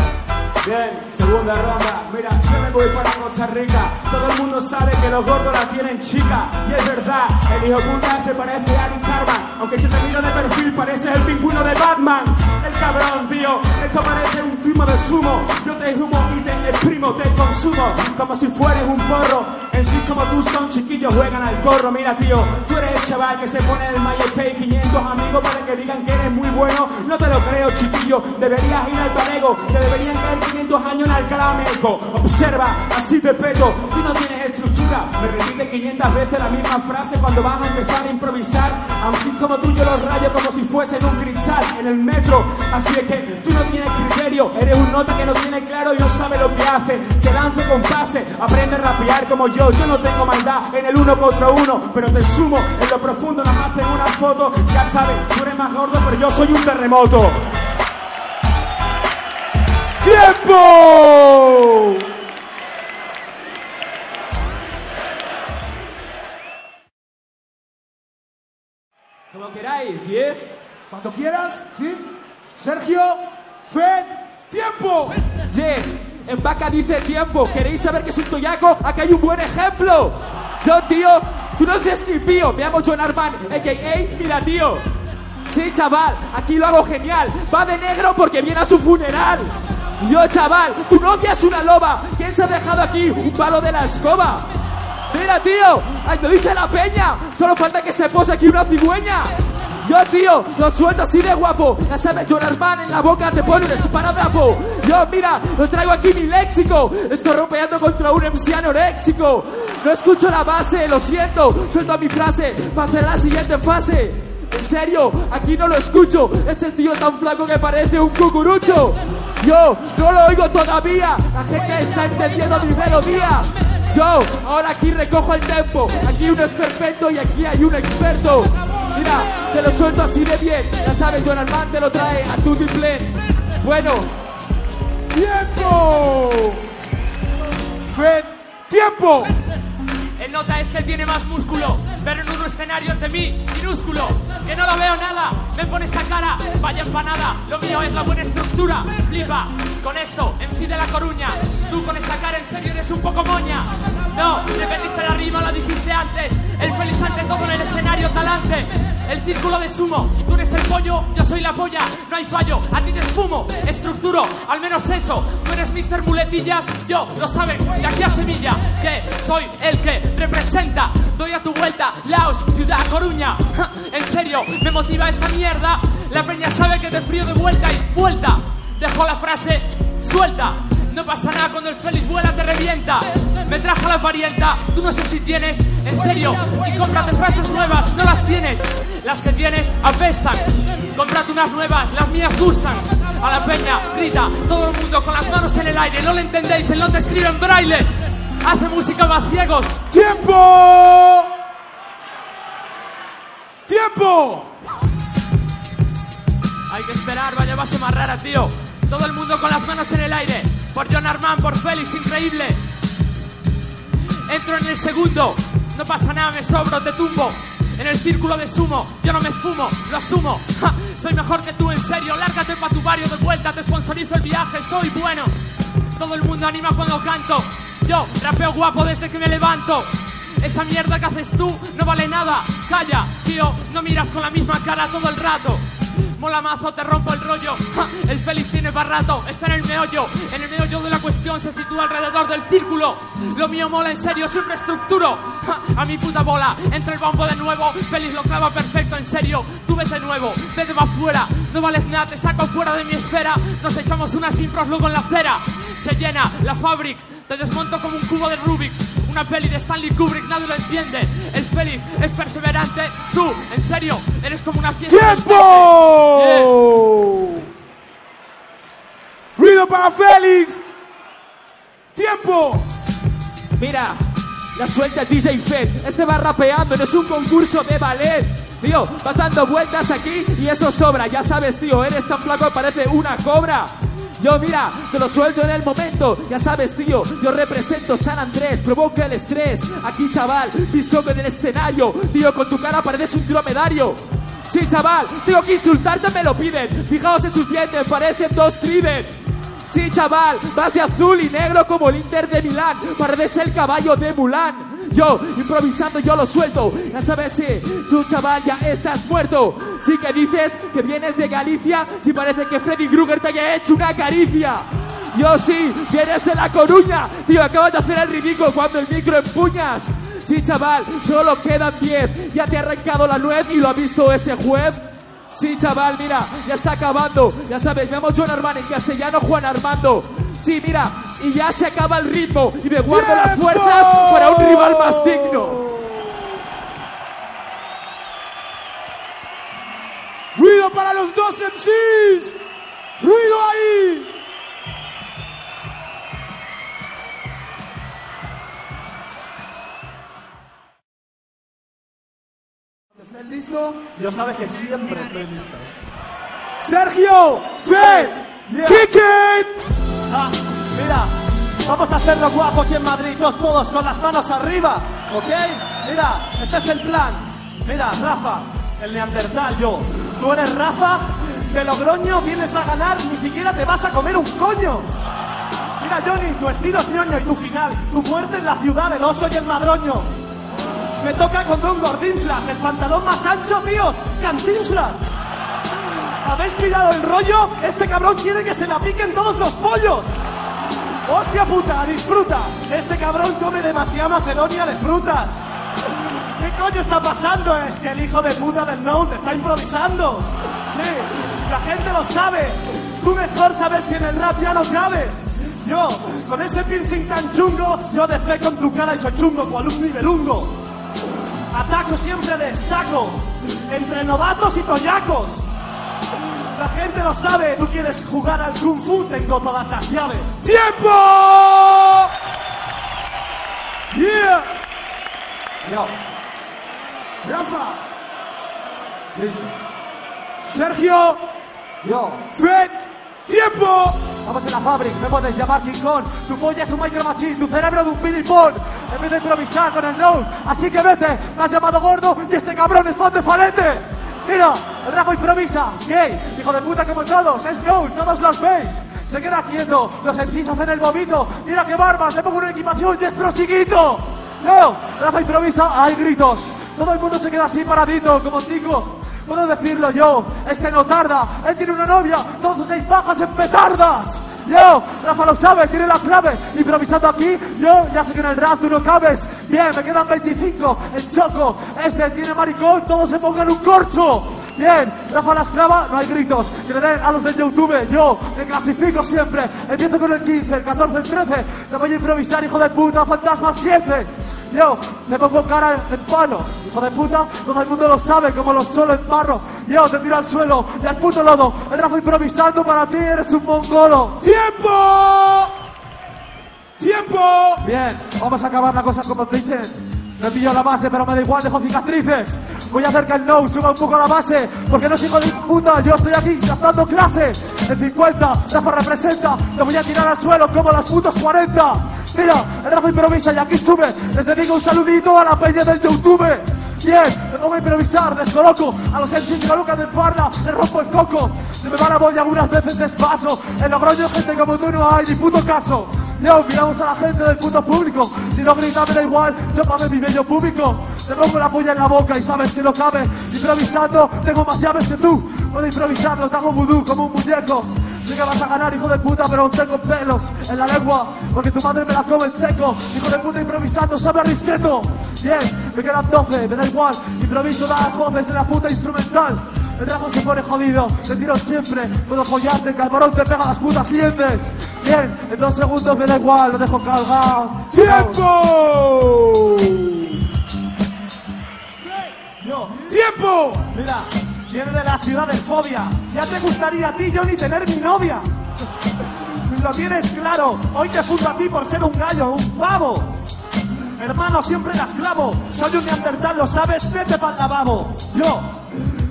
Bien, segunda ronda. Mira, yo me voy para Costa Rica. Todo el mundo sabe que los gordos la tienen chica. Y es verdad, el hijo puta se parece a Nick Carman. Aunque si te miro de perfil, parece el pingüino de Batman. El cabrón, tío, esto parece un timo de sumo. Yo te humo y te exprimo, te consumo. Como si fueres un porro. En sí, como tú son chiquillos, juegan al corro. Mira, tío, tú eres el chaval que se pone el MySpace 500 amigos para que digan que eres muy bueno. No te lo creo, chiquillo. Deberías ir al Palego. Te deberían caer 500 años en Alcalá Meco. Observa, así te peto. Tú no tienes estructura. Me repites 500 veces la misma frase cuando vas a empezar a improvisar. Así como tú, yo los rayo como si fuesen un cristal en el metro. Así es que tú no tienes criterio. Eres un nota que no tiene claro y no sabe lo que hace. Te lanzo con pase. Aprende a rapear como yo. Yo no tengo maldad en el uno contra uno. Pero te sumo en lo profundo. Nos hacen una foto. Ya sabes, tú eres más gordo, pero yo soy un terremoto. ¡Tiempo! Como queráis, ¿sí? eh? Cuando quieras, ¿sí? Sergio, Fed, tiempo. Yes, en vaca dice tiempo. ¿Queréis saber qué es un toyaco? Aquí hay un buen ejemplo. Yo, tío, tú no eres ni pío. Me llamo John Arman, a.k.a. mira, tío. Sí, chaval, aquí lo hago genial. Va de negro porque viene a su funeral. Yo, chaval, tu novia es una loba. ¿Quién se ha dejado aquí un palo de la escoba? Mira, tío, ay, lo dice la peña. Solo falta que se pose aquí una cigüeña. Yo, tío, lo suelto así de guapo. Ya sabes, John Arman en la boca te pone un esparadrapo. Yo, mira, lo traigo aquí mi léxico. Estoy rompeando contra un MC anoréxico. No escucho la base, lo siento. Suelto mi frase. Pase a la siguiente fase. En serio, aquí no lo escucho. Este tío tan flaco que parece un cucurucho. Yo no lo oigo todavía. La gente está entendiendo mi melodía. Yo ahora aquí recojo el tempo. Aquí uno es perfecto y aquí hay un experto. Mira, te lo suelto así de bien. Ya sabes, John Armand te lo trae a tu Plen. Bueno, ¡Tiempo! ¡tiempo! El nota es que él tiene más músculo, pero en un escenario ante mí, minúsculo, que no lo veo nada, me pone esa cara, vaya empanada, lo mío es la buena estructura, flipa, con esto, MC de la Coruña, tú con esa cara en serio eres un poco moña, no, dependiste la rima, lo dijiste antes, el feliz ante todo en el escenario talante, el círculo de sumo, tú eres el pollo, yo soy la polla, no hay fallo, a ti te esfumo, estructuro, al menos eso, tú eres Mr. Muletillas, yo lo saben, de aquí a Sevilla, que soy el que representa, doy a tu vuelta, Laos, Ciudad Coruña, en serio, me motiva esta mierda, la peña sabe que te frío de vuelta y vuelta, dejo la frase suelta. No pasa nada cuando el Félix vuela, te revienta. Me trajo la parienta, tú no sé si tienes, en serio. Y cómprate frases nuevas, no las tienes. Las que tienes apestan. Cómprate unas nuevas, las mías gustan. A la peña, grita, todo el mundo con las manos en el aire. No lo entendéis, él no te escribe en braille. Hace música más ciegos. ¡Tiempo! ¡Tiempo! Hay que esperar, vaya base más rara, tío. Todo el mundo con las manos en el aire. Por John Armand, por Félix, increíble. Entro en el segundo. No pasa nada, me sobro, te tumbo. En el círculo de sumo, yo no me esfumo, lo asumo. Ja, soy mejor que tú, en serio. Lárgate pa' tu barrio de vuelta, te sponsorizo el viaje, soy bueno. Todo el mundo anima cuando canto. Yo rapeo guapo desde que me levanto. Esa mierda que haces tú no vale nada. Calla, tío, no miras con la misma cara todo el rato. Mola mazo, te rompo el rollo. El Félix tiene barato, está en el meollo. En el meollo de la cuestión se sitúa alrededor del círculo. Lo mío mola en serio, siempre estructuro. Ja, a mi puta bola, entra el bombo de nuevo. Félix lo clava perfecto, en serio. Tú ves de nuevo, vete va afuera. No vales nada, te saco fuera de mi esfera. Nos echamos unas impros luego en la acera. Se llena la fabric, te desmonto como un cubo de Rubik. Una peli de Stanley Kubrick, nadie lo entiende. El Félix es perseverante. Tú, en serio, eres como una fiesta. ¡Tiempo! ¡Ruido para Félix! ¡Tiempo! Mira, la suelta DJ Fed. Este va rapeando, no es un concurso de ballet. Tío, vas dando vueltas aquí y eso sobra. Ya sabes, tío, eres tan flaco que parece una cobra. Yo, mira, te lo suelto en el momento. Ya sabes, tío, yo represento San Andrés, provoca el estrés. Aquí, chaval, piso en el escenario. Tío, con tu cara pareces un dromedario. Sí, chaval, tengo que insultarte, me lo piden. Fijaos en sus dientes, parecen dos Trident. Sí, chaval, vas de azul y negro como el Inter de Milán. Pareces el caballo de Mulan. Yo, improvisando, yo lo suelto. Ya sabes si tú, chaval, ya estás muerto. Sí que dices que vienes de Galicia. Si parece que Freddy Krueger te haya hecho una caricia. Yo sí, vienes de La Coruña. Tío, acabas de hacer el ridículo cuando el micro empuñas. Sí, chaval, solo quedan 10. Ya te ha arrancado la nuez y lo ha visto ese juez. Sí, chaval, mira, ya está acabando. Ya sabes, me llamo John Armand, en castellano Juan Armando. Sí, mira, y ya se acaba el ritmo y me guardo las fuerzas para un rival más digno. ¡Ruido para los dos MCs! ¡Ruido ahí! ¿Estás listo? Yo sabes que siempre estoy listo. Sergio, Fed, Yeah. kick it! Ah, mira, vamos a hacerlo guapo aquí en Madrid, todos, todos con las manos arriba, ¿ok? Mira, este es el plan. Mira, Rafa, el neandertal, yo. Tú eres Rafa, de Logroño vienes a ganar, ni siquiera te vas a comer un coño. Mira, Johnny, tu estilo es ñoño y tu final, tu muerte en la ciudad del oso y el madroño. Me toca contra un gordinflas, el pantalón más ancho, tíos, cantinflas. ¿Habéis pillado el rollo? Este cabrón quiere que se la piquen todos los pollos. Hostia puta, disfruta. Este cabrón come demasiada macedonia de frutas. ¿Qué coño está pasando? Es que el hijo de puta del No te está improvisando. Sí, la gente lo sabe. Tú mejor sabes que en el rap ya no cabes. Yo, con ese piercing tan chungo, yo defeco en tu cara y soy chungo, cual un nivelungo. Ataco siempre destaco, entre novatos y toyacos. La gente lo sabe, tú quieres jugar al Kung Fu, tengo todas las llaves. ¡Tiempo! Yeah. Yo, Rafa, listo. Sergio, Yo, Fred, tiempo. Estamos en la fábrica, me puedes llamar King Kong. Tu polla es un micro machine, tu cerebro de un pilipón. En vez de improvisar con el no, así que vete. Me has llamado gordo y este cabrón es fan de Falete. Mira, el Rafa improvisa. Gay, hijo de puta como todos, es no, todos los veis. Se queda quieto, los MCs hacen el vomito. Mira qué barbas, le pongo una equipación y es prosiguito. No, Rafa improvisa, hay gritos. Todo el mundo se queda así paradito, como tico. Puedo decirlo yo, este no tarda, él tiene una novia, todos seis bajas en petardas. Yo, Rafa lo sabe, tiene la clave, improvisando aquí, yo ya sé que en el rap tú no cabes. Bien, me quedan 25, el choco, este tiene maricón, todos se pongan un corcho. Bien, Rafa la esclava, no hay gritos, que le den a los de YouTube, yo me clasifico siempre, empiezo con el 15, el 14, el 13, te voy a improvisar, hijo de puta, fantasmas 10. Yo me pongo cara en palo, hijo de puta, todo el mundo lo sabe, como lo solo en barro. Yo te tiro al suelo y al puto lodo. El Rafa improvisando para ti, eres un mongolo. ¡Tiempo! ¡Tiempo! Bien, vamos a acabar la cosa como dicen. Me pillo la base, pero me da igual, dejo cicatrices. Voy a hacer que el no suba un poco la base, porque no hijo de puta, yo estoy aquí gastando clase. En 50, Rafa representa, te voy a tirar al suelo como los putos 40. Mira, el Rafa improvisa y aquí sube. Les dedico un saludito a la peña del YouTube. Bien, me pongo a improvisar, descoloco a los MCs de farda, les rompo el coco. Se me va la boya algunas veces despaso. En Logroño gente como tú no hay ni puto caso. Yo, miramos a la gente del puto público. Si no gritas me da igual, yo pagué mi bello público. Te pongo la polla en la boca y sabes que no cabe. Improvisando, tengo más llaves que tú. Puedo improvisarlo, te hago vudú como un muñeco. Sé que vas a ganar, hijo de puta, pero aún tengo pelos en la lengua. Porque tu madre me la come en seco. Hijo de puta improvisando, sabe a risqueto. Bien, me quedan 12, me da igual. Improviso, las voces en la puta instrumental. El ramo se pone jodido, te tiro siempre. Puedo follarte, calmarón te pega las putas lientes. Bien, en dos segundos me da igual, lo dejo cargado. ¡Tiempo! Yo, ¡Tiempo! mira, viene de la ciudad del fobia. Ya te gustaría a ti, yo ni tener mi novia. Lo tienes claro, hoy te fundo a ti por ser un gallo, un pavo. Hermano, siempre las clavo. Soy un neandertal, lo sabes, vete pa'l lavabo. Yo,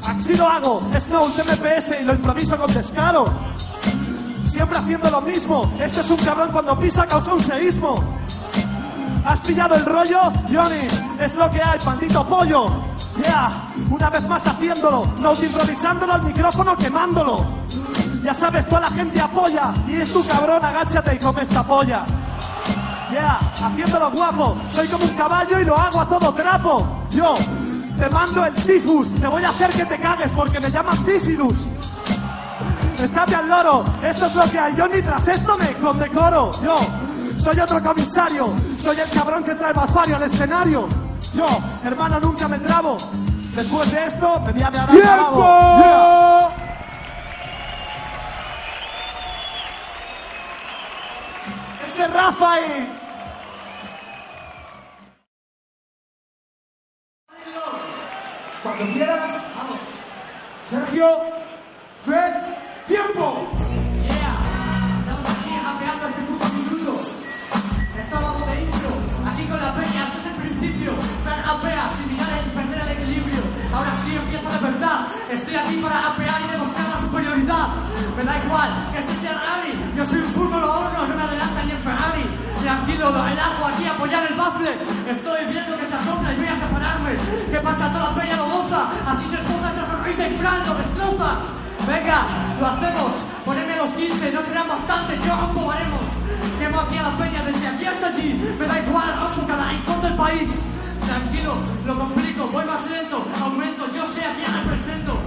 así lo hago, Snow, TMPS y lo improviso con descaro. Siempre haciendo lo mismo. Este es un cabrón cuando pisa causa un seísmo. ¿Has pillado el rollo? Johnny, es lo que hay, pandito pollo. Yeah, una vez más haciéndolo, no improvisándolo al micrófono quemándolo. Ya sabes, toda la gente apoya y es tu cabrón, agáchate y come esta polla. Yeah, haciéndolo guapo, soy como un caballo y lo hago a todo trapo. Yo, te mando el tifus, te voy a hacer que te cagues porque me llaman tifidus. Estate al loro, esto es lo que hay, yo ni tras esto me condecoro. Yo, soy otro comisario, soy el cabrón que trae Bafario al escenario. Yo, hermano, nunca me trabo. Después de esto, me voy a dar ¡Tiempo! Yeah. Ese Rafa ahí. Cuando quieras, vamos. Sergio, Estoy aquí para apear y demostrar la superioridad. Me da igual que este sea rally. Yo soy un fútbol o no me adelanta ni en Ferrari. Tranquilo, el agua aquí apoyar el bafle. Estoy viendo que se asopla y voy a separarme. ¿Qué pasa? Toda la peña lo goza. Así se esboza esta sonrisa y Fran lo destroza. Venga, lo hacemos. Poneme los 15, no serán bastantes, yo rompo baremos. Quemo aquí a la peña desde aquí hasta allí. Me da igual, rompo cada rincón del país tranquilo, lo complico, voy más lento, aumento, yo sé a quién represento.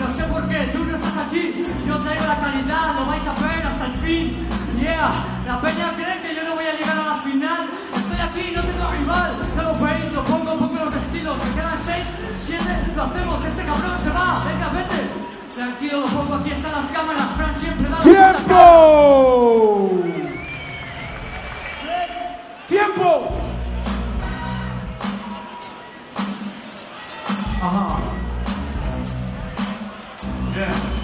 No sé por qué, tú no estás aquí, yo traigo la calidad, lo vais a ver hasta el fin. Yeah, la peña cree que yo no voy a llegar a la final. Estoy aquí, no tengo rival, no lo veis, lo pongo, pongo los estilos, me quedan seis, siete, lo hacemos, este cabrón se va, venga, vete. Tranquilo, lo pongo, aquí están las cámaras, Fran siempre da ¡Tiempo! ¡Tiempo! Ajá. Bien.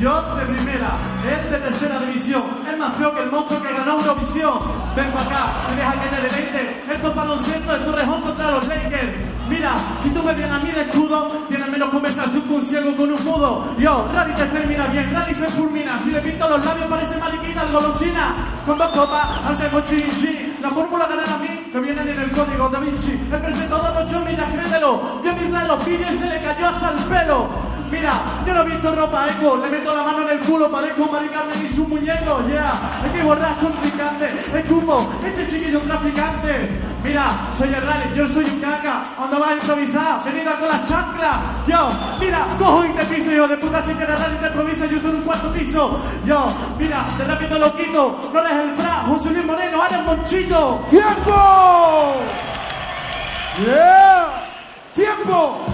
Yo de primera, él de tercera división. Es más feo que el monstruo que ganó Eurovisión. Ven para acá, me deja que te deleite. Esto es baloncesto, esto es rejón contra los Lakers. Mira, si tú me vienes a mí de escudo, tienes menos conversación que un ciego con un mudo. Yo, Rally te termina bien, Rally se fulmina. Si le pinto los labios parece mariquita, golosina. Con dos copas hacemos chin. La fórmula ganar a mí, que vienen en el código da Vinci. El presentador no Johnny, ya créetelo. Yo mi los vídeos y se le cayó hasta el pelo. Mira, yo no he visto ropa eco, le meto la mano en el culo, parezco Mari Carmen y su muñeco, yeah. Hay que borrar contrincante, escupo, este chiquillo un traficante. Mira, soy el rally, yo soy un caca, ¿dónde vas a improvisar? Venida con las chanclas. Yo, mira, cojo y te piso, hijo de puta, si que rally te improvisa, yo soy un cuarto piso. Yo, mira, te repito lo quito, no eres el fra, José Luis Moreno, eres ¡Tiempo! ¡Yeah! ¡Tiempo!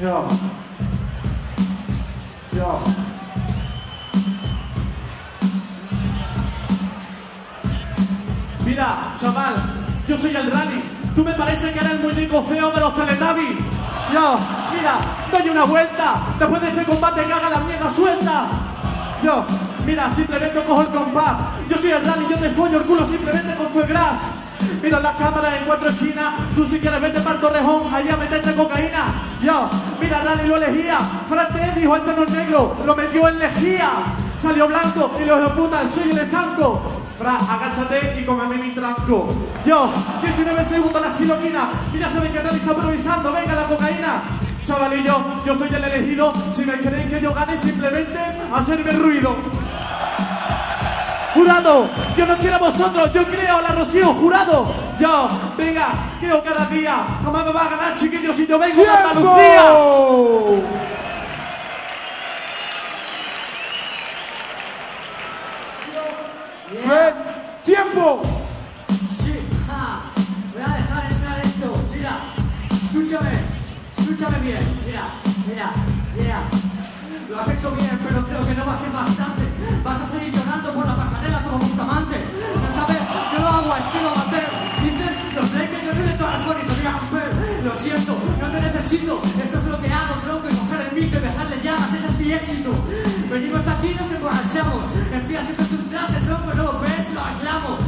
Yo. Yo. Mira, chaval, yo soy el rally. Tú me parece que eres el muñeco feo de los Teletubbies. Yo, mira, doy una vuelta. Después de este combate que haga la mierda suelta. Yo, mira, simplemente cojo el compás. Yo soy el rally, yo te follo el culo simplemente con Fuegras. Mira las cámaras en cuatro esquinas. Tú si quieres vete para el torrejón, allá meterte cocaína. Yo, mira, Rally lo elegía. Frate dijo, este no es negro, lo metió en lejía. Salió blanco y los de puta, soy el estanco. Fra, agáchate y cómeme mi tranco. Yo, 19 segundos la siloquina. Y ya saben que Rally está improvisando, venga la cocaína. Chavalillo, yo soy el elegido. Si me creen que yo gane, simplemente hacerme ruido. Jurado, yo no quiero a vosotros, yo creo a la Rocío, jurado. Yo, venga, creo cada día. Jamás me va a ganar, chiquillos, si yo vengo de Andalucía. ¡Tiempo! Fred, ¡tiempo! Sí, ja, voy a dejar entrar esto. Mira, escúchame, escúchame bien. Mira, mira, mira. Lo has hecho bien, pero creo que no va a ser bastante. Vas a seguir llorando por la pasarela como Bustamante. No sabes, yo lo hago a estilo amateur. Dices, los Lakers, yo soy de todas las bonitas. Lo siento, no te necesito. Esto es lo que hago, tronco, y coger el micro y dejarle llamas. Ese es mi éxito. Venimos aquí y nos emborrachamos. Estoy haciendo un traje, tronco, no lo ves, lo aclamo.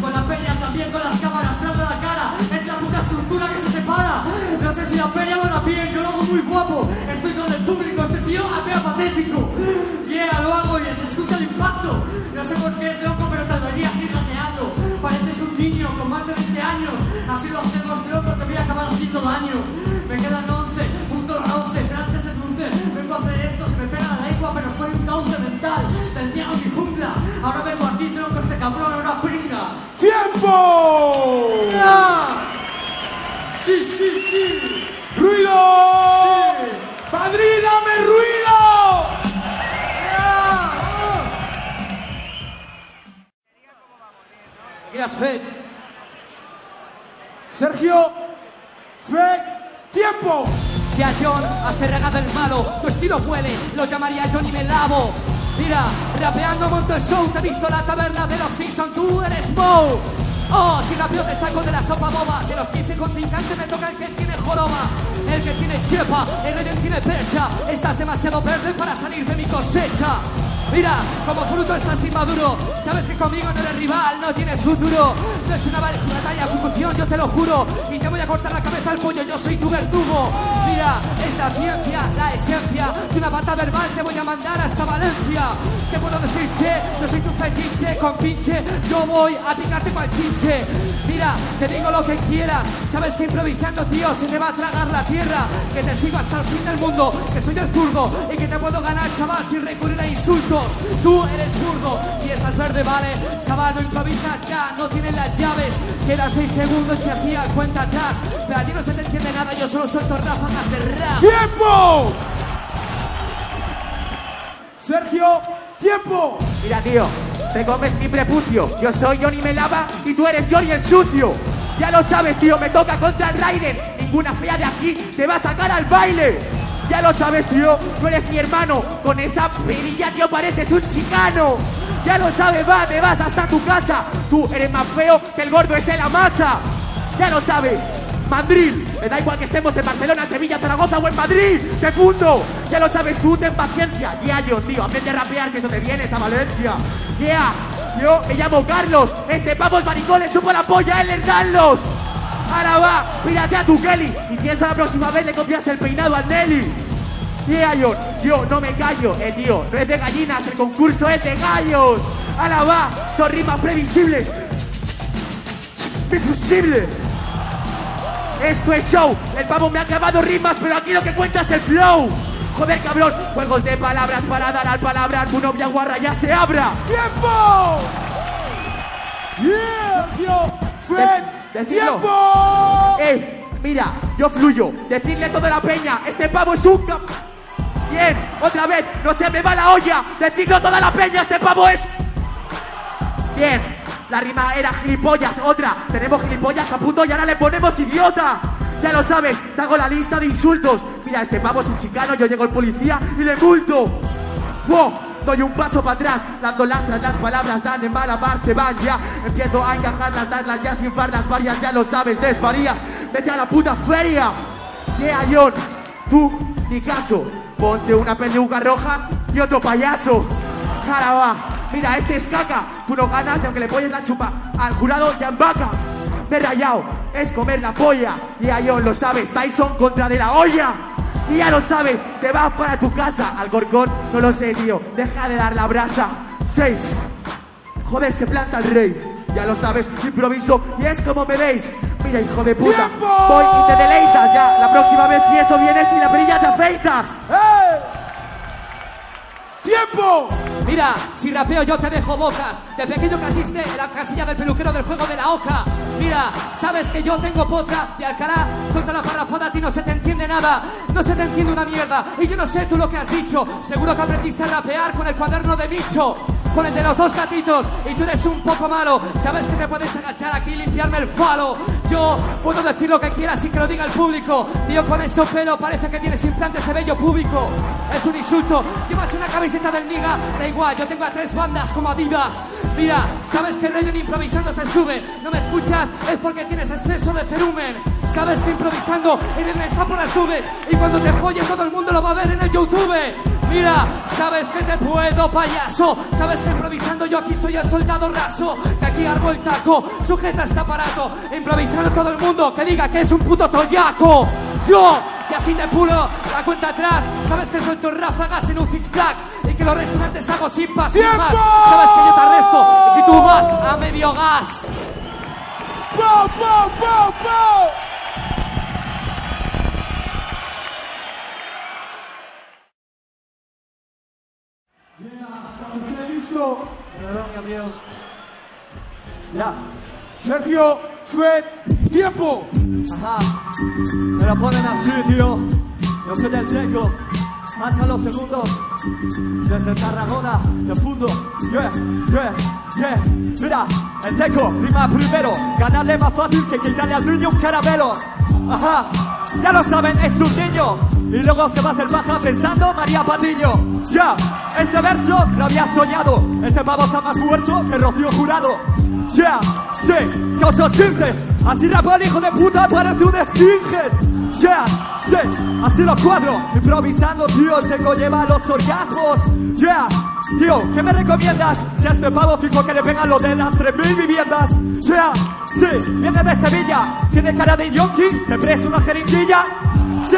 Con la peña también, con las cámaras, dando la cara. Es la puta estructura que se separa. No sé si la peña o la piel, yo lo hago muy guapo. Estoy con el público, tío apea patético. Yeah, lo hago y se escucha el impacto. No sé por qué, tronco, pero te deberías ir gateando. Pareces un niño con más de 20 años. Así lo hacemos, tronco, te voy a acabar haciendo daño. Fed. Sergio, Fred, ¡tiempo! Ya John hace el malo, tu estilo huele, lo llamaría Johnny Me Lavo. Mira, rapeando monto show, te he visto la taberna de los Simpson, tú eres Moe. Oh, si rapeo te saco de la sopa boba, de los 15 contrincantes me toca el que tiene joroba, el que tiene chepa, el que tiene percha, estás demasiado verde para salir de mi cosecha. Mira, como fruto estás inmaduro, sabes que conmigo no eres rival, no tienes futuro. No es una batalla, ejecución, yo te lo juro, y te voy a cortar la cabeza al pollo, yo soy tu verdugo. Mira, es la ciencia, la esencia de una pata verbal, te voy a mandar hasta Valencia. Te puedo decir, che, no soy tu fetiche, con pinche, yo voy a picarte pa'l chinche. Mira, te digo lo que quieras, sabes que improvisando, tío, se te va a tragar la tierra. Que te sigo hasta el fin del mundo, que soy el zurdo, y que te puedo ganar, chaval, sin recurrir a insultos. Tú eres zurdo y estás verde, vale. Chaval, no improvisa ya, no tienes las llaves. Quedan seis segundos y así a cuenta atrás. Pero a ti no se te entiende nada, yo solo suelto ráfagas de rap. ¡Tiempo! Sergio, ¡tiempo! Mira, tío, te comes mi prepucio. Yo soy Johnny Melava y tú eres Johnny el sucio. Ya lo sabes, tío, me toca contra el Raiden. Ninguna fea de aquí te va a sacar al baile. Ya lo sabes, tío, tú eres mi hermano. Con esa perilla, tío, pareces un chicano. Ya lo sabes, va, te vas hasta tu casa. Tú eres más feo que el gordo de la masa. Ya lo sabes. Madrid, me da igual que estemos en Barcelona, Sevilla, Zaragoza o en Madrid, te fundo. Ya lo sabes tú, ten paciencia. Ya, yo, tío, aprende a rapear si eso te vienes a Valencia. Yeah, yo me llamo Carlos, este pavo es maricón, le chupo la polla, él es Carlos. Ahora va, pírate a tu Kelly. Y si eso la próxima vez le copias el peinado a Nelly. Yeah, yo, yo no me callo, eh, tío, no es de gallinas, el concurso es de gallos. Ahora va, son rimas previsibles. Mi fusible. Esto es show. El pavo me ha acabado rimas, pero aquí lo que cuenta es el flow. Joder, cabrón, juegos de palabras para dar al palabra. Novia guarra ya se abra. ¡Tiempo! Yeah, Fred, De- decirlo. ¡tiempo! Eh, mira, yo fluyo. Decirle toda la peña, este pavo es un cap... Bien, otra vez, no se me va la olla. Decirlo a toda la peña, este pavo es... Bien, la rima era gilipollas. Otra, tenemos gilipollas a puto y ahora le ponemos idiota. Ya lo sabes, te hago la lista de insultos. Mira, este pavo es un chicano, yo llego el policía y le multo. ¡Wow! Doy un paso para atrás, dando lastras, las palabras dan en malabar, se van ya. Empiezo a encajarlas, darlas ya sin farlas varias, ya lo sabes, desvaría. Vete a la puta feria. Yeah, John, tú, ni caso. Ponte una peluca roja y otro payaso. Cara va, mira, este es caca. Tú no ganas de aunque le polles la chupa al jurado ya en vaca. De rayado, es comer la polla. Y John lo sabes, Tyson contra de la olla. Y ya lo sabes, te vas para tu casa. Al gorgón, no lo sé, tío. Deja de dar la brasa. Seis. Joder, se planta el rey. Ya lo sabes, improviso y es como me veis. Mira, hijo de puta. ¡Tiempo! Voy y te deleitas ya. La próxima vez si eso vienes y la perilla te afeitas. ¡Eh! ¡Tiempo! Mira, si rapeo yo te dejo bocas. De pequeño que asiste en la casilla del peluquero del juego de la oca. Mira, sabes que yo tengo potra de Alcalá. Suelta la parrafada, a ti no se te entiende nada. No se te entiende una mierda. Y yo no sé tú lo que has dicho. Seguro que aprendiste a rapear con el cuaderno de bicho. Con de los dos gatitos. Y tú eres un poco malo. Sabes que te puedes agachar aquí y limpiarme el falo. Yo puedo decir lo que quieras y que lo diga el público. Tío, con eso pelo parece que tienes implantes de vello público. Es un insulto. Llevas una camiseta del Niga. Da igual, yo tengo a tres bandas como Adidas. Mira, sabes que Raiden improvisando se sube. No me escuchas, es porque tienes exceso de cerumen. Sabes que improvisando Eren está por las nubes. Y cuando te folles todo el mundo lo va a ver en el YouTube. Mira, sabes que te puedo, payaso. Sabes improvisando yo aquí soy el soldado raso. Que aquí armo el taco, sujeta este aparato. Improvisando todo el mundo que diga que es un puto toyaco. Yo, y así te pulo la cuenta atrás. Sabes que suelto ráfagas en un zigzag. Y que los restaurantes hago sin pas, sin más. Sabes que yo te arresto y que tú vas a medio gas. ¡Po, po, po, Gabriel. Ya. Sergio, Fred, tiempo. Ajá, me lo ponen así, tío. Yo soy el Checo. Pasa los segundos. Desde Tarragona, te fundo. Yeah, yeah, yeah. Mira, el Teco rima primero. Ganarle más fácil que quitarle al niño un caramelo. Ajá, ya lo saben, es un niño. Y luego se va a hacer baja pensando María Patiño. Ya, este verso lo había soñado. Este pavo está más muerto que Rocío Jurado. Ya, sí, que ocho chistes. Así rapa el hijo de puta parece un skinhead. Ya, sí, así lo cuadro. Improvisando, tío, el teco lleva los orgasmos. Ya, tío, ¿qué me recomiendas? Si a este pavo fijo que le vengan lo de las 3.000 viviendas. Ya, sí, viene de Sevilla. Tiene cara de yonki, te presto una jeringuilla. Sí,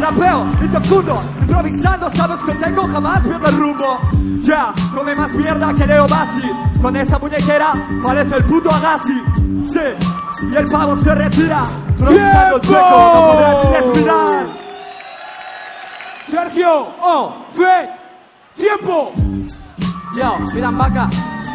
rapeo y te fundo. Improvisando, sabes que tengo jamás pierdo el rumbo. Ya, come más mierda que Leo Bassi. Con esa muñequera parece el puto Agassi. Sí, y el pavo se retira. Improvisando el no podrá respirar. Sergio, Oh, Fred, tiempo. Yo, mira, vaca.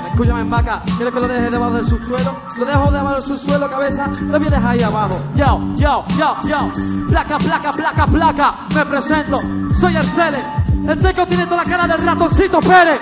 Escúchame, en vaca. ¿Quieres que lo deje debajo del subsuelo? Lo dejo debajo del subsuelo, cabeza. Lo vienes ahí abajo. Yo, yo, yo, yo. Placa, placa, placa, placa. Me presento. Soy Arcele. El teco tiene toda la cara del ratoncito Pérez.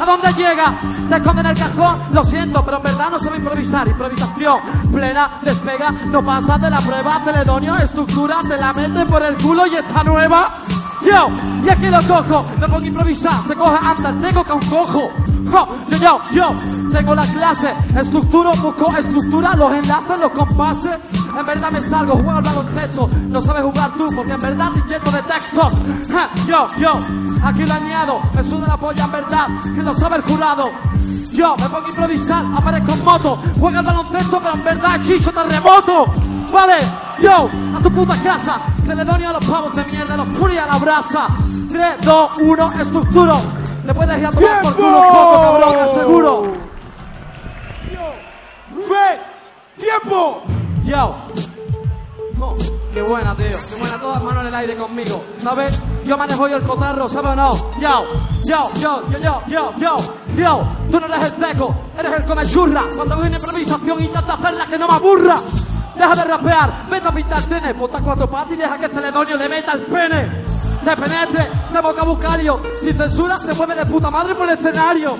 ¿A dónde llega? Te esconde en el cajón, lo siento, pero en verdad no sabe improvisar. Improvisación plena, despega, no pasa de la prueba. Celedonio, estructura, te la mete por el culo y está nueva. Yo, y aquí lo cojo, me pongo a improvisar, se coge anda, tengo que un cojo. Jo, yo, yo, yo, tengo la clase, estructuro, busco estructura, los enlaces, los compases. En verdad me salgo, juego al baloncesto, no sabes jugar tú, porque en verdad te de textos. Yo, yo, aquí lo añado, me suda la polla en verdad, lo sabe el jurado. Yo me pongo a improvisar, aparezco en moto, juega al baloncesto, pero en verdad chicho terremoto. Vale, yo, a tu puta casa, Celedonio a los pavos de mierda, los furia a la brasa. 3, 2, 1, estructuro. Le puedes ir a tomar por culo un poco, cabrón, aseguro. Fred, tiempo. Yo. Oh, qué buena, tío. Qué buena, todas manos en el aire conmigo. ¿Sabes? Yo manejo yo el cotarro, ¿sabes o no? Yo, yo, yo, yo, yo, yo, yo, yo. Tú no eres el teco, eres el come churra. Cuando hago una improvisación intenta hacerla que no me aburra. Deja de rapear, vete a pintar trenes, ponte a cuatro patas y deja que Celedonio le meta el pene. Te penetre, de boca bucario. Sin censura se mueve de puta madre por el escenario.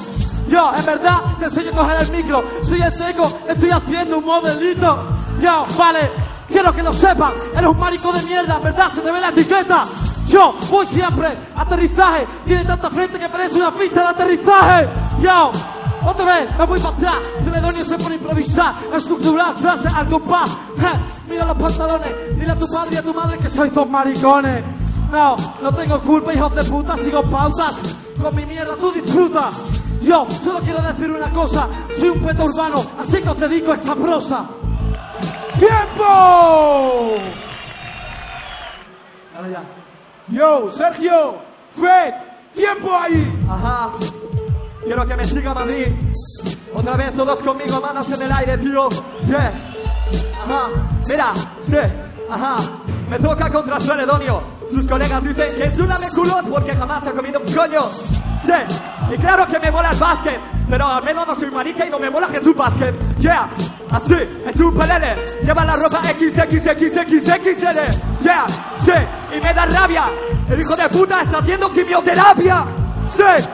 Yo, en verdad, te enseño a coger el micro. Soy el teco, estoy haciendo un modelito. Yo, vale, quiero que lo sepan. Eres un marico de mierda, verdad, se te ve la etiqueta. Yo voy siempre, aterrizaje. Tiene tanta frente que parece una pista de aterrizaje. Yo, otra vez, me voy para atrás. Celedonio se pone a improvisar, estructurar frases al compás. Mira los pantalones, dile a tu padre y a tu madre que sois dos maricones. No, no tengo culpa, hijos de puta, sigo pautas. Con mi mierda tú disfruta. Yo solo quiero decir una cosa, soy un peto urbano, así que os dedico esta prosa. ¡Tiempo! Ahora ya. Yo, Sergio, Fred, tiempo ahí. Ajá. Quiero que me siga Madrid. Otra vez todos conmigo, manos en el aire, tío. Yeah. Ajá. Mira, sí. Ajá. Me toca contra Celedonio. Sus colegas dicen que es una culos porque jamás ha comido un coño. Sí. Y claro que me mola el básquet. Pero al menos no soy marica y no me mola Jesús Básquet. Yeah. Así, es un pelele. Lleva la ropa XXXXXL. Yeah. Sí. Y me da rabia. El hijo de puta está haciendo quimioterapia. Sí.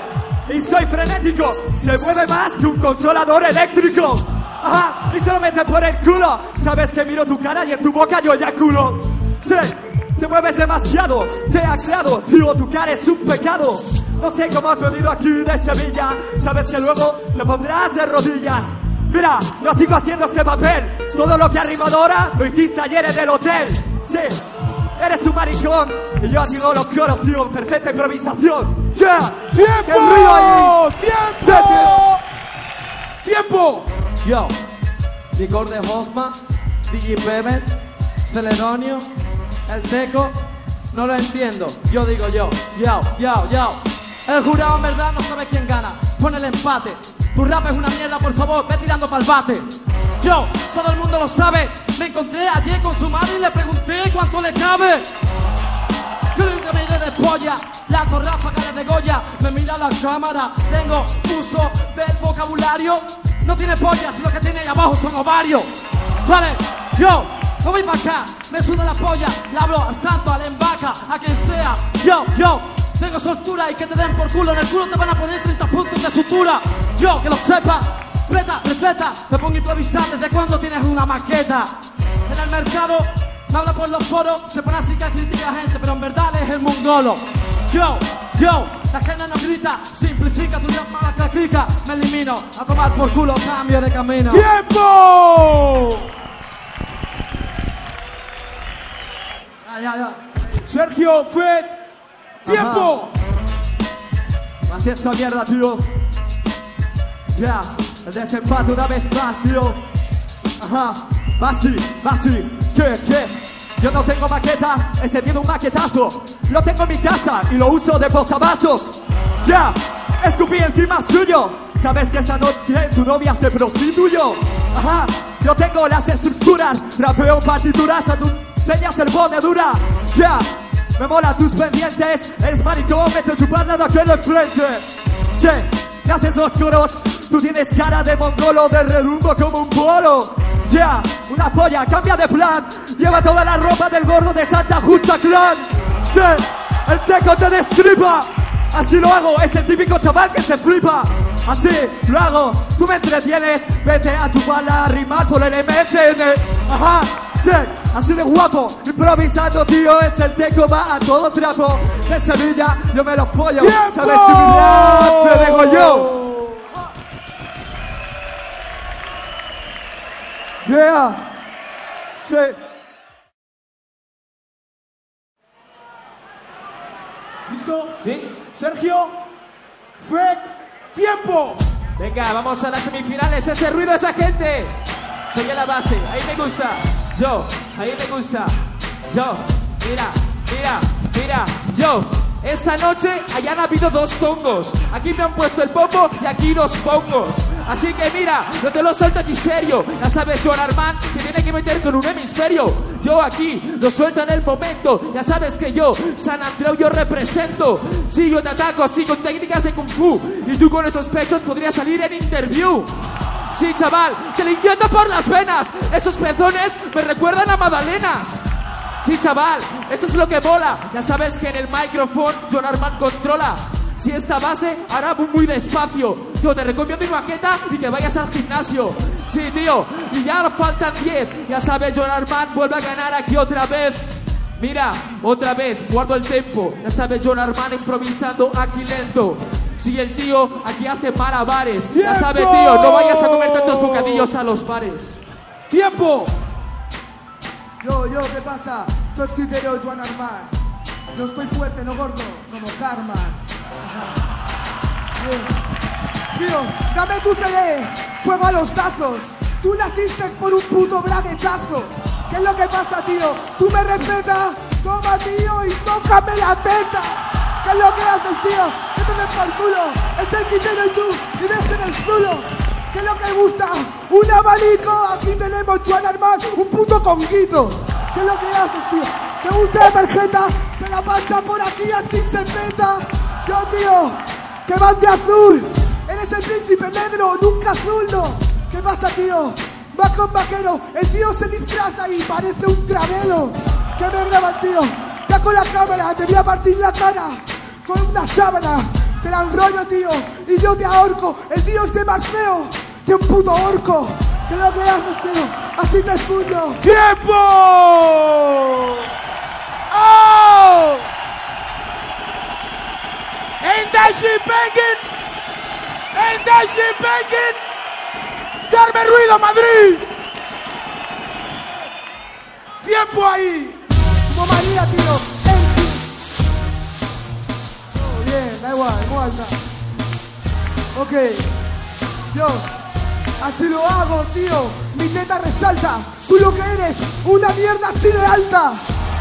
Y soy frenético, se mueve más que un consolador eléctrico. Ajá, y se lo mete por el culo. Sabes que miro tu cara y en tu boca yo eyaculo. Sí, te mueves demasiado, te ha creado, tío, tu cara es un pecado. No sé cómo has venido aquí de Sevilla, sabes que luego te pondrás de rodillas. Mira, no sigo haciendo este papel. Todo lo que ha rimado ahora lo hiciste ayer en el hotel. Sí, eres un maricón. Y yo haciendo los coros, tío, perfecta improvisación. ¡Ya! ¡Qué ruido ahí! ¡Tiempo! ¡Tiempo! Yo, Licor de Hoffman, DJ Pepper, Celedonio, El Teco, no lo entiendo. Yo digo yo, yo, yo, yo. El jurado en verdad no sabe quién gana. Pon el empate. Tu rap es una mierda, por favor, ve tirando para el bate. Yo, todo el mundo lo sabe. Me encontré ayer con su madre y le pregunté cuánto le cabe. Creo que me iré de polla, lanzo ráfagas de Goya, me mira la cámara, tengo uso del vocabulario. No tiene polla, si lo que tiene ahí abajo son ovarios. Vale, yo, no voy para acá, me suda la polla, le hablo al santo, al embaca, a quien sea. Yo, yo, tengo soltura y que te den por culo, en el culo te van a poner 30 puntos de sutura. Yo, que lo sepa, preta, receta, me pongo a improvisar desde cuando tienes una maqueta. En el mercado me habla por los foros, se pone así que critica a gente, pero en verdad es el mongolo. Yo, yo, la gente no grita, simplifica, tu rap mala cacrica, me elimino, a tomar por culo, cambio de camino. ¡Tiempo! Sergio, Fred, tiempo. Así esta mierda, tío. Ya, el desempate una vez más, tío. Ajá, Basti, Basti, ¿qué, qué? Yo no tengo maqueta, este tiene un maquetazo. Lo tengo en mi casa y lo uso de posavasos. Ya, escupí encima suyo. Sabes que esta noche tu novia se prostituyó. Ajá, yo tengo las estructuras, rapeo partituras a tu señas el pone dura. Ya, me mola tus pendientes, eres maricón, vete a chupar nada que no es frente. Sí, me haces los coros, tú tienes cara de mongolo, de relumbo como un polo. Ya, una polla, cambia de plan, lleva toda la ropa del gordo de Santa Justa Clan. Sí, el teco te destripa. Así lo hago, es el típico chaval que se flipa. Así lo hago, tú me entretienes, vete a chupar la rima por el MSN. Ajá, sí, así de guapo, improvisando, tío, es el teco, va a todo trapo. De Sevilla, yo me lo ¡Tiempo! ¿sabes que mi rap te digo yo? Yeah, sí. ¿Listo? ¿Sí? Sergio, Fred, tiempo. Venga, vamos a las semifinales. Ese ruido, esa gente. Sigue la base. Ahí me gusta. Yo. Ahí me gusta. Yo. Mira, mira, mira. Yo. Esta noche hayan habido dos tongos. Aquí me han puesto el popo y aquí dos pongos. Así que mira, no te lo suelto aquí serio. Ya sabes, Joan Armand te tiene que meter con un hemisferio. Yo aquí lo suelto en el momento. Ya sabes que yo, San Andreu, yo represento. Si yo te ataco así con técnicas de kung fu. Y tú con esos pechos podrías salir en interview. Sí, chaval, que le inyecto por las venas. Esos pezones me recuerdan a magdalenas. Sí, chaval, esto es lo que mola. Ya sabes que en el micrófono John Armand controla. Si esta base hará muy, despacio. Yo te recomiendo mi maqueta y que vayas al gimnasio. Sí, tío, y ya faltan 10. Ya sabes, John Armand vuelve a ganar aquí otra vez. Mira, otra vez, guardo el tempo. Ya sabes, John Armand improvisando aquí lento. Si el tío aquí hace malabares. Ya sabes, tío, no vayas a comer tantos bocadillos a los bares. Tiempo. Yo, yo, ¿qué pasa? Tú es criterio Juan Armand. Yo estoy fuerte, no gordo, como Carman. Tío, dame tu CD, juego a los tazos. Tú naciste por un puto braguetazo. ¿Qué es lo que pasa, tío? Tú me respetas, toma, tío, y tócame la teta. ¿Qué es lo que haces, tío? Por el culo. Es el criterio y tú vives en el zulo. ¿Qué es lo que gusta? Un abanico. Aquí tenemos Juan Armand, un puto conguito. ¿Qué es lo que haces, tío? ¿Te gusta la tarjeta? Se la pasa por aquí así se meta. Yo, tío, que vas de azul. Eres el príncipe negro, nunca azul, no. ¿Qué pasa, tío? Va con vaquero, el tío se disfraza y parece un travelo. ¿Qué me graban, tío? Ya con la cámara, te voy a partir la cara con una sábana. Te la enrollo, tío, y yo te ahorco. El tío es de más feo que un puto orco. ¿Qué es lo que haces, tío? Así te escucho. ¡Tiempo! ¡Oh! Ain't that shit banging? Ain't that shit banging? ¡Darme ruido, Madrid! ¡Tiempo ahí! Como María, tío. Igual, alta. Ok. Yo, así lo hago, tío. Mi teta resalta. Tú lo que eres, una mierda así de alta.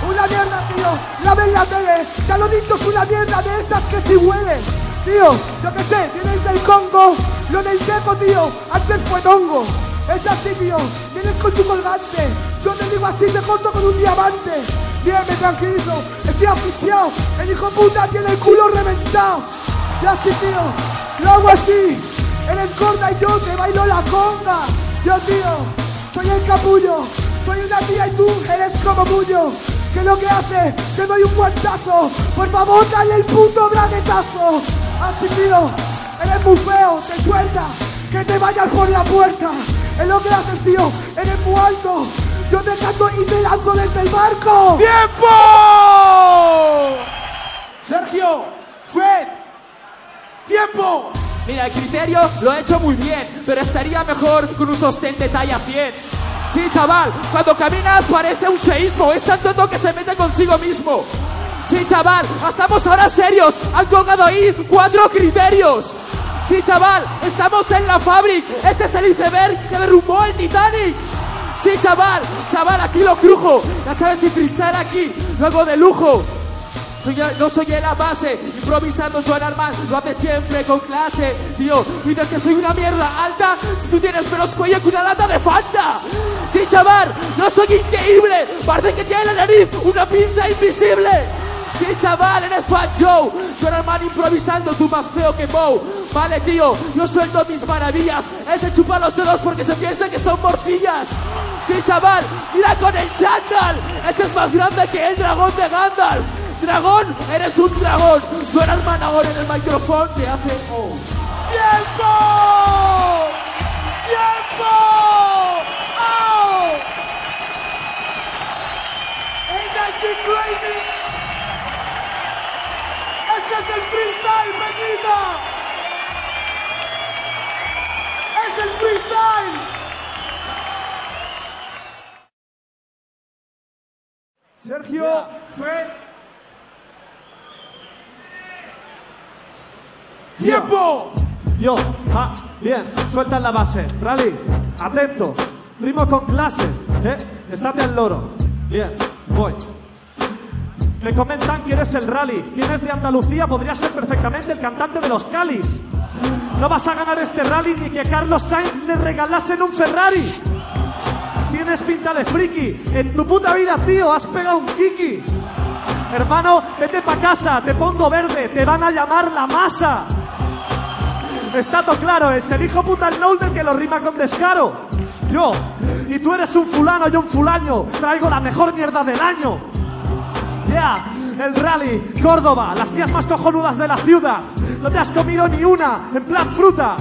Una mierda, tío. La ven en la tele. Ya lo dicho, es una mierda de esas que sí huelen. Tío, yo que sé, vienes del Congo. Lo del teco, tío. Antes fue tongo. Es así, tío. Vienes con tu colgante. Yo te digo así, te corto con un diamante. Bien, me tranquilizo. Estoy aficiado. El hijo puta tiene el culo reventado. Y así, tío. Lo hago así. Eres gorda y yo te bailo la conga. Yo, tío, soy el capullo. Soy una tía y tú eres como Bullo. ¿Qué es lo que hace? Te doy un guantazo. Por favor, dale el puto braguetazo. Así, tío, eres muy feo. Te suelta. Que te vayas por la puerta. Es lo que haces, tío. Eres muy alto. Yo te canto y te lanzo desde el barco. ¡Tiempo! Sergio, Fred, tiempo. Mira, el criterio lo he hecho muy bien, pero estaría mejor con un sostén de talla 100. Sí, chaval, cuando caminas parece un seísmo, es tan tonto que se mete consigo mismo. Sí, chaval, estamos ahora serios, han colgado ahí cuatro criterios. Sí, chaval, estamos en la fábrica, este es el iceberg que derrumbó el Titanic. Sí, chaval, chaval, aquí lo crujo, ya sabes si cristal aquí, luego de lujo. Soy yo- no soy en la base, improvisando Joan Armand, lo hace siempre con clase. Tío, dices que soy una mierda alta si tú tienes menos cuello que una lata de Fanta. Sí, chaval, no soy increíble, parece que tiene la nariz una pinza invisible. Sí, chaval, eres Fat Joe. Joan Armand improvisando, tú más feo que Moe. Vale, tío, yo suelto mis maravillas. Ese chupa los dedos porque se piensa que son morcillas. Sí, chaval, mira con el chándal. Este es más grande que el dragón de Gandalf. Dragón, eres un dragón. Suena Managón en el micrófono, te hace oh. ¡Tiempo! ¡Tiempo! ¡Oh! Ain't that crazy? Ese es el freestyle, Peñita. Es el freestyle. Sergio, Fred. ¡Tiempo! Yo, ah, bien, suelta en la base. Rally, atento. Ritmo con clase, ¿eh? Estate al loro. Bien, voy. Me comentan que eres el rally. Vienes de Andalucía, podrías ser perfectamente el cantante de los Calis. No vas a ganar este rally ni que Carlos Sainz le regalasen un Ferrari. Tienes pinta de friki. En tu puta vida, tío, has pegado un kiki. Hermano, vete pa' casa, te pongo verde, te van a llamar la masa. Está todo claro, es el hijo puta el Noel del que lo rima con descaro. Yo, y tú eres un fulano, yo un fulaño, traigo la mejor mierda del año. Ya, el rally, Córdoba, las tías más cojonudas de la ciudad. No te has comido ni una, en plan fruta.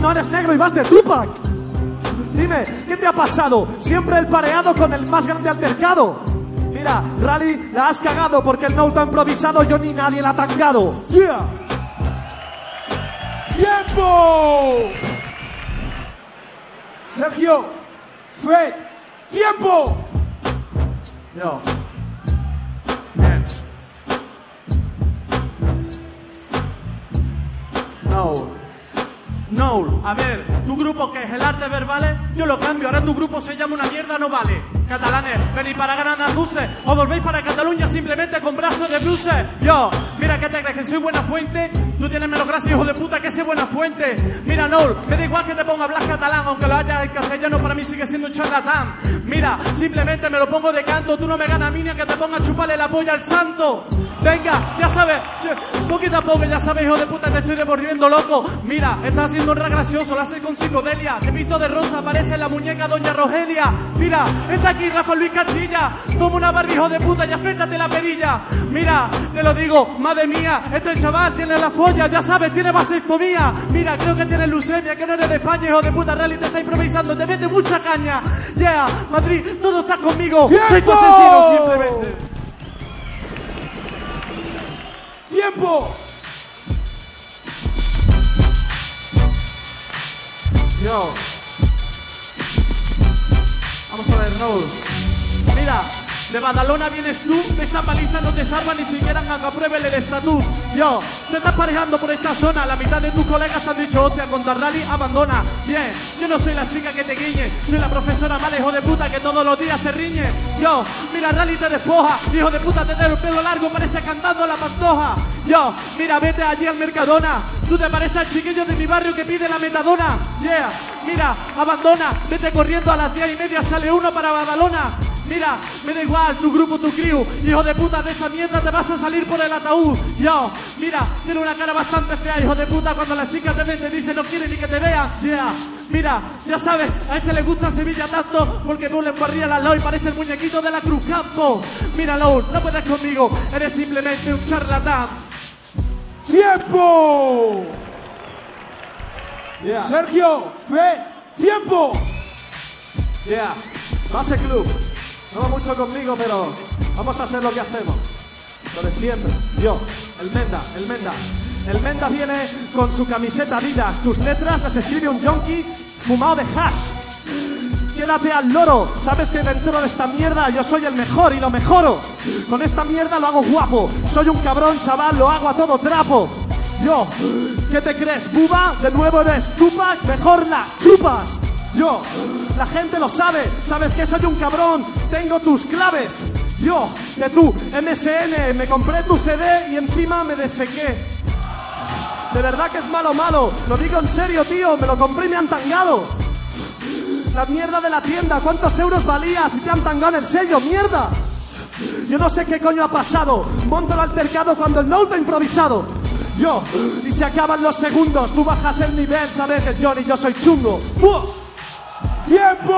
No eres negro y vas de Tupac. Dime, ¿qué te ha pasado? Siempre el pareado con el más grande altercado. Mira, Rally, la has cagado porque el no ha improvisado, yo ni nadie la ha tangado. Yeah. ¡Tiempo! Sergio, Fred, ¡tiempo! Yo. No. No, a ver, tu grupo que es el arte verbales, yo lo cambio, ahora tu grupo se llama una mierda, no vale. Catalanes, venid para ganar andaluces, o volvéis para Cataluña simplemente con brazos de bruces. Yo, mira, ¿qué te crees? ¿Que soy buena fuente? Tú tienes menos gracia, hijo de puta, que ese buena fuente. Mira, Noel, me da igual que te ponga a hablar catalán, aunque lo hayas en castellano, para mí sigue siendo un charlatán. Mira, simplemente me lo pongo de canto, tú no me ganas a mí ni a que te ponga a chuparle la polla al santo. Venga, ya sabes, poquito a poco, ya sabes, hijo de puta, te estoy devolviendo loco. Mira, estás haciendo un ra gracioso, lo hace con psicodelia. Te visto de rosa, parece la muñeca Doña Rogelia. Mira, está aquí Rafa Luis Castilla. Toma una barba, hijo de puta, y afértate la perilla. Mira, te lo digo, madre mía, este chaval tiene la folla, ya sabes, tiene vasectomía. Mira, creo que tiene leucemia, que no eres de España, hijo de puta, Rally te está improvisando, te mete mucha caña. Yeah, Madrid, todo está conmigo. Soy tu asesino, simplemente. ¡Tiempo! Yo. Mira, de Badalona vienes tú, de esta paliza no te salva ni siquiera a que apruebe el estatut. Yo, te estás parejando por esta zona, la mitad de tus colegas te han dicho, hostia, con rally abandona. Bien, yo no soy la chica que te guiñe, soy la profesora mala, hijo de puta, que todos los días te riñe. Yo, mira, rally te despoja, hijo de puta, te da el pelo largo, parece cantando la pantoja. Yo, mira, vete allí al Mercadona, tú te pareces al chiquillo de mi barrio que pide la metadona. Yeah, mira, abandona, vete corriendo a las diez y media, sale uno para Badalona. Mira, me da igual, tu grupo, tu crew, hijo de puta, de esta mierda te vas a salir por el ataúd. Yo, mira, tiene una cara bastante fea, hijo de puta, cuando las chicas te ven te dicen no quieren ni que te vean. Yeah. Mira, ya sabes, a este le gusta Sevilla tanto porque no le embarría la y parece el muñequito de la Cruz Campo. Mira, Lou, no puedes conmigo, eres simplemente un charlatán. ¡Tiempo! Yeah. Sergio, Fred, ¡tiempo! Yeah, base club. No va mucho conmigo, pero vamos a hacer lo que hacemos. Lo de siempre. Yo, el Menda, el Menda. El Menda viene con su camiseta Adidas. Tus letras las escribe un junkie fumado de hash. Quédate al loro. Sabes que dentro de esta mierda yo soy el mejor y lo mejoro. Con esta mierda lo hago guapo. Soy un cabrón, chaval, lo hago a todo trapo. Yo, ¿qué te crees, buba? De nuevo eres Tupac, mejor la chupas. Yo, la gente lo sabe, sabes que soy un cabrón, tengo tus claves. Yo, de tu MSN, me compré tu CD y encima me defequé. De verdad que es malo, malo. Lo digo en serio, tío, me lo compré y me han tangado. La mierda de la tienda, ¿cuántos euros valía si te han tangado el sello? ¡Mierda! Yo no sé qué coño ha pasado. Monto el altercado cuando el note ha improvisado yo. Y se acaban los segundos, tú bajas el nivel, sabes que Johnny yo soy chungo. ¡Buah! ¡Tiempo!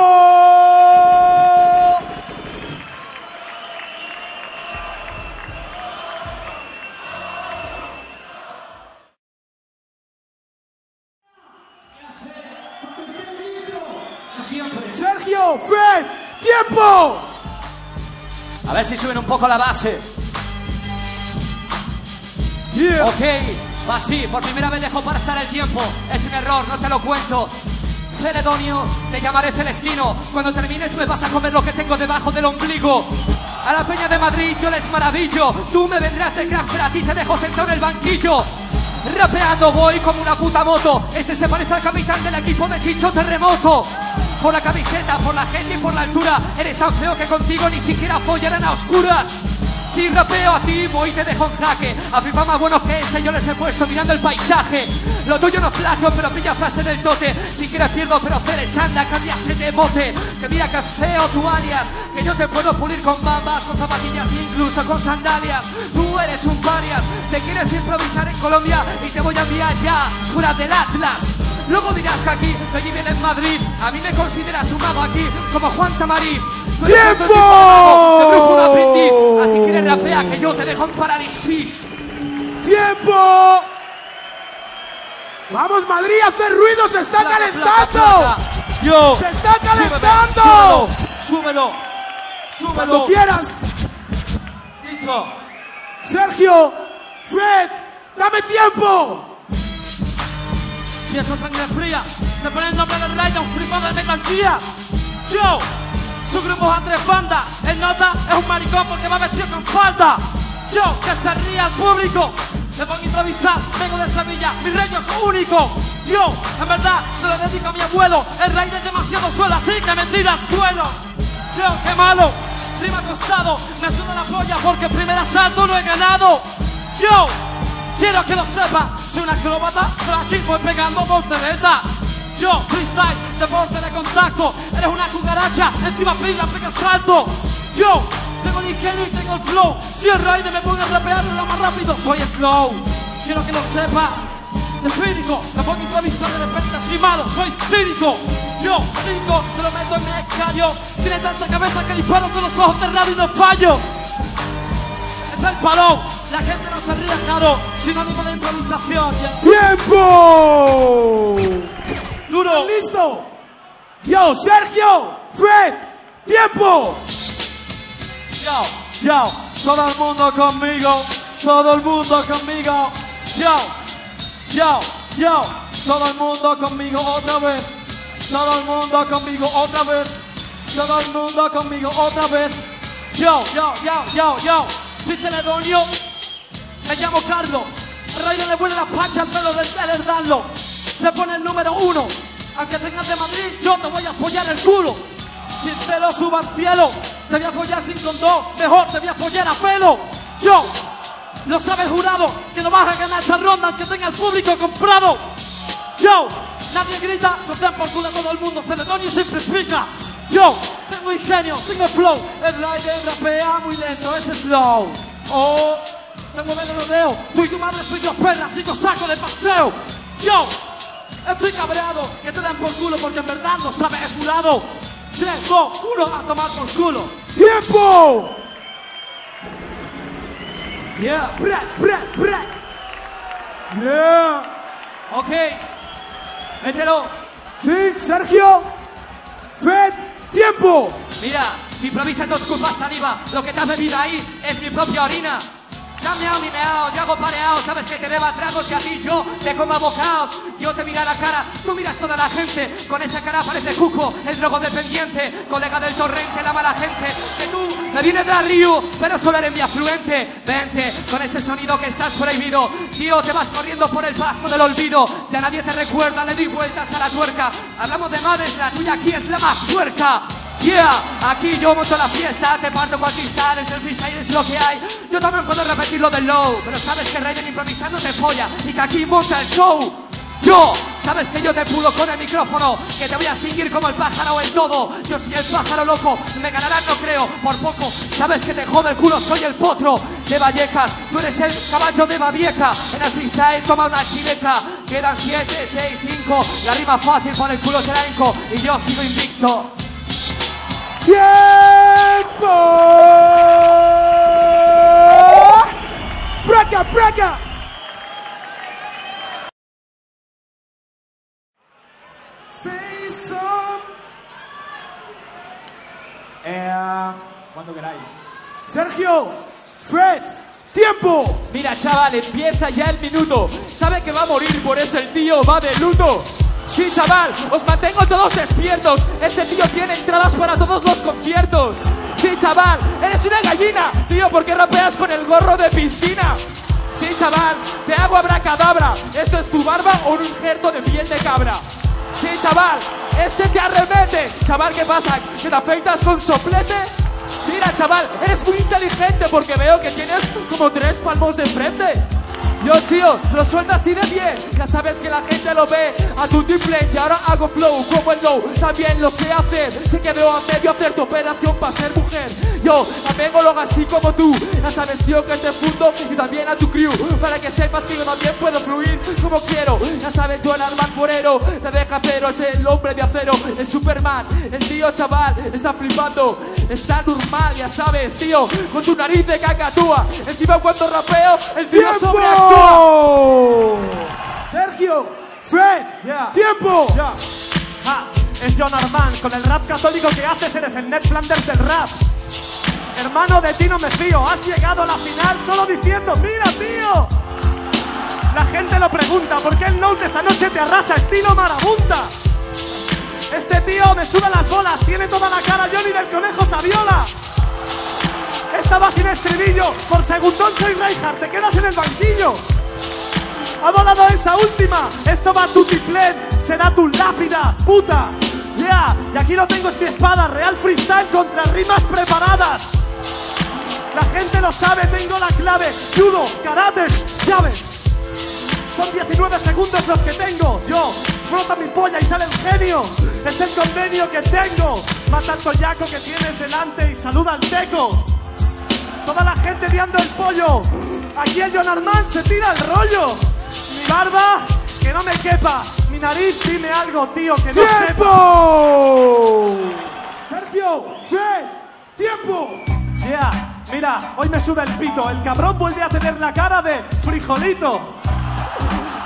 Sergio, Fred, tiempo. A ver si suben un poco la base. Ok, así, por primera vez dejo pasar el tiempo. Es un error, no te lo cuento. Celedonio, te llamaré Celestino. Cuando termines me vas a comer lo que tengo debajo del ombligo. A la Peña de Madrid yo les maravillo. Tú me vendrás de crack, pero a ti te dejo sentado en el banquillo. Rapeando voy como una puta moto. Ese se parece al capitán del equipo de Chicho Terremoto. Por la camiseta, por la gente y por la altura. Eres tan feo que contigo ni siquiera follarán a oscuras. Si rapeo a ti, voy y te dejo en jaque. A FIFA más bueno que este yo les he puesto mirando el paisaje. Lo tuyo no es plagio, pero pilla frase del tote. Si quieres pierdo, pero Ceres anda, cambiase de mote. Que mira que feo tu alias. Que yo te puedo pulir con bambas, con zapatillas e incluso con sandalias. Tú eres un parias. Te quieres improvisar en Colombia y te voy a enviar ya fuera del Atlas. Luego dirás que aquí, que allí viene en Madrid. A mí me consideras un mago aquí, como Juan Tamariz. Eres ¡Tiempo! mago, de brujo aprendiz. Así quieres rapea que yo te dejo en parálisis. Tiempo. Vamos Madrid, a hacer ruido, se está calentando. Yo. Se está calentando. Súbelo. Súbelo. Cuando quieras, Dicho. Sergio, Fred, dame tiempo. Y eso sangre fría. Se pone el nombre del rey de un flipado de metalchía. Yo. Su grupo es a tres bandas. El nota es un maricón porque va vestido con falda. Yo, que se ría al público. Me pongo a improvisar, vengo de Sevilla, mi rey es único. Yo, en verdad, se lo dedico a mi abuelo. El rey de demasiado suelo, así que me tira al suelo. Yo, qué malo. Rima acostado, me suda la polla porque el primer asalto lo he ganado. Yo, quiero que lo sepa, soy una acróbata, aquí voy pegando voltereta. Yo, freestyle, deporte de contacto, eres una cucaracha, encima pila, pega salto. Yo, tengo el ingenio y tengo el flow, si el rider me pone a rapear lo más rápido, soy slow. Quiero que lo sepa, de cínico, me pongo improvisar de repente así malo, soy cínico. Yo, cinco, te lo meto en mi escayo, tiene tanta cabeza que disparo con los ojos cerrados y no fallo. Es el palón, la gente no se ríe, claro, sinónimo de improvisación. Tiempo. Duro. Listo. Yo, Sergio, Fred, tiempo. Yo, yo, todo el mundo conmigo, todo el mundo conmigo. Yo, yo, yo, todo el mundo conmigo otra vez. Todo el mundo conmigo otra vez. Todo el mundo conmigo otra vez. Yo, yo, yo, yo, yo. Soy Celedonio. Me llamo Carlos. El rey le vuelve la pancha al pelo del darlo. Se pone el número uno. Aunque tengas de Madrid, yo te voy a follar el culo. Sin pelo suba al cielo. Te voy a follar sin condón. Mejor te voy a follar a pelo. Yo. Lo sabe el jurado que no vas a ganar esta ronda aunque tenga el público comprado. Yo, nadie grita, nos por culo a todo el mundo, Celedonio siempre explica. Yo, tengo ingenio, tengo flow, el rider rapea muy lento, ese es flow. Oh, tengo menos rodeo, tú y tu madre soy dos perras y yo saco de paseo. Yo, estoy cabreado, que te den por culo porque en verdad no sabes el jurado. 3, 2, 1, a tomar por culo. Tiempo. Yeah. Bra, bra, bra. Yeah. Ok. Mételo. Sí, Sergio, Fred, tiempo. Mira, si improvisas dos culpas saliva, lo que te has bebido ahí es mi propia orina. Ya meao ni meao, yo hago pareado, sabes que te beba tragos y a ti yo te coma bocaos. Yo te mira la cara, tú miras toda la gente, con esa cara parece Cuco, el drogodependiente, colega del torrente, la mala gente. Que tú me vienes de Río, pero solo eres mi afluente. Vente, con ese sonido que estás prohibido. Tío, te vas corriendo por el pasto del olvido. Ya nadie te recuerda, le doy vueltas a la tuerca. Hablamos de madres, la tuya aquí es la más tuerca. Yeah, aquí yo monto la fiesta, te parto con cristales, el freestyle es lo que hay. Yo también puedo repetir lo del low, pero sabes que Raiden improvisando te folla y que aquí monta el show. Yo, sabes que yo te pulo con el micrófono, que te voy a extinguir como el pájaro en todo. Yo soy el pájaro loco, me ganarán no creo, por poco. Sabes que te jode el culo, soy el potro de Vallecas. Tú eres el caballo de Babieca, en el freestyle toma una chileca. Quedan 7, 6, 5, la rima fácil por el culo elenco y yo sigo invicto. Tiempo. Braca, braca. Say some. Eh, cuando queráis. Sergio, Fred, tiempo. Mira, chaval, empieza ya el minuto. Sabe que va a morir, por eso el tío va de luto. Sí, chaval, os mantengo todos despiertos. Este tío tiene entradas para todos los conciertos. Sí, chaval, eres una gallina. Tío, ¿por qué rapeas con el gorro de piscina? Sí, chaval, te hago abracadabra. ¿Esto es tu barba o un injerto de piel de cabra? Sí, chaval, este te arremete. Chaval, ¿qué pasa? ¿Que te afeitas con soplete? Mira, chaval, eres muy inteligente porque veo que tienes como tres palmos de frente. Yo, tío, lo suelto así de bien. Ya sabes que la gente lo ve a tu triple. Y ahora hago flow como el low. También lo sé hacer. Sé que veo a medio hacer tu operación para ser mujer. Yo también lo hago así como tú. Ya sabes, tío, que te fundo y también a tu crew. Para que sepas que yo también puedo fluir como quiero. Ya sabes, yo el arma forero. Te deja cero, es el hombre de acero. El Superman, el tío chaval, está flipando. Está normal, ya sabes, tío. Con tu nariz de cacatúa. Encima cuando rapeo, el tío sobreactúa. ¡Tiempo! Sergio, Fred, tiempo. Ya. Ja, es John Armand. Con el rap católico que haces eres el Ned Flanders del rap. Hermano, de ti no me fío. Has llegado a la final solo diciendo, mira, tío. La gente lo pregunta, ¿por qué el Note esta noche te arrasa estilo marabunta? Este tío me suda las bolas, tiene toda la cara Johnny del Conejo Saviola. Estaba sin estribillo, por segundón soy Reinhardt, te quedas en el banquillo. Ha volado esa última, esto va a tu tiplen, será tu lápida, puta. Yeah, y aquí lo tengo es mi espada, real freestyle contra rimas preparadas. La gente lo sabe, tengo la clave, judo, karates, llaves. Son 19 segundos los que tengo. Yo frota mi polla y sale el genio. Es el convenio que tengo. Mata al toyaco que tienes delante y saluda al teco. Toda la gente viando el pollo. Aquí el John Armand se tira el rollo. Mi barba, que no me quepa. Mi nariz, dime algo, tío, que no sepa. ¡Tiempo! Sergio, Fred, tiempo. Yeah, mira, hoy me suda el pito. El cabrón vuelve a tener la cara de frijolito.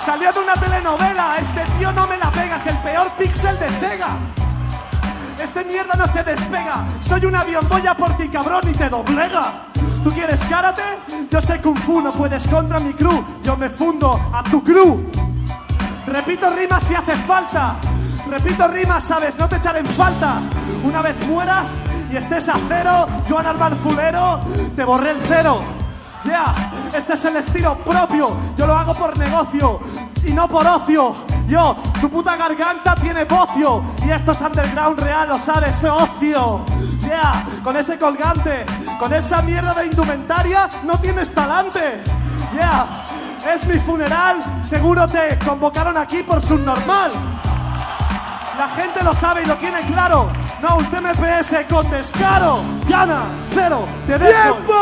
Salió de una telenovela. Este tío no me la pega. Es el peor pixel de Sega. Este mierda no se despega. Soy un avión, voy a por ti, cabrón, y te doblega. ¿Tú quieres karate? Yo sé kung fu, no puedes contra mi crew. Yo me fundo a tu crew. Repito rimas si hace falta. Repito rimas, sabes, no te echaré en falta. Una vez mueras y estés a cero, Joan Armand Fulero, te borré el cero. Yeah, este es el estilo propio. Yo lo hago por negocio y no por ocio. Yo, tu puta garganta tiene bocio. Y esto es underground real, lo sabes, ese ocio. Yeah, con ese colgante, con esa mierda de indumentaria, no tienes talante. Yeah, es mi funeral, seguro te convocaron aquí por subnormal. La gente lo sabe y lo tiene claro. No, un TMPS con descaro. Gana, cero, te dejo. ¡Tiempo!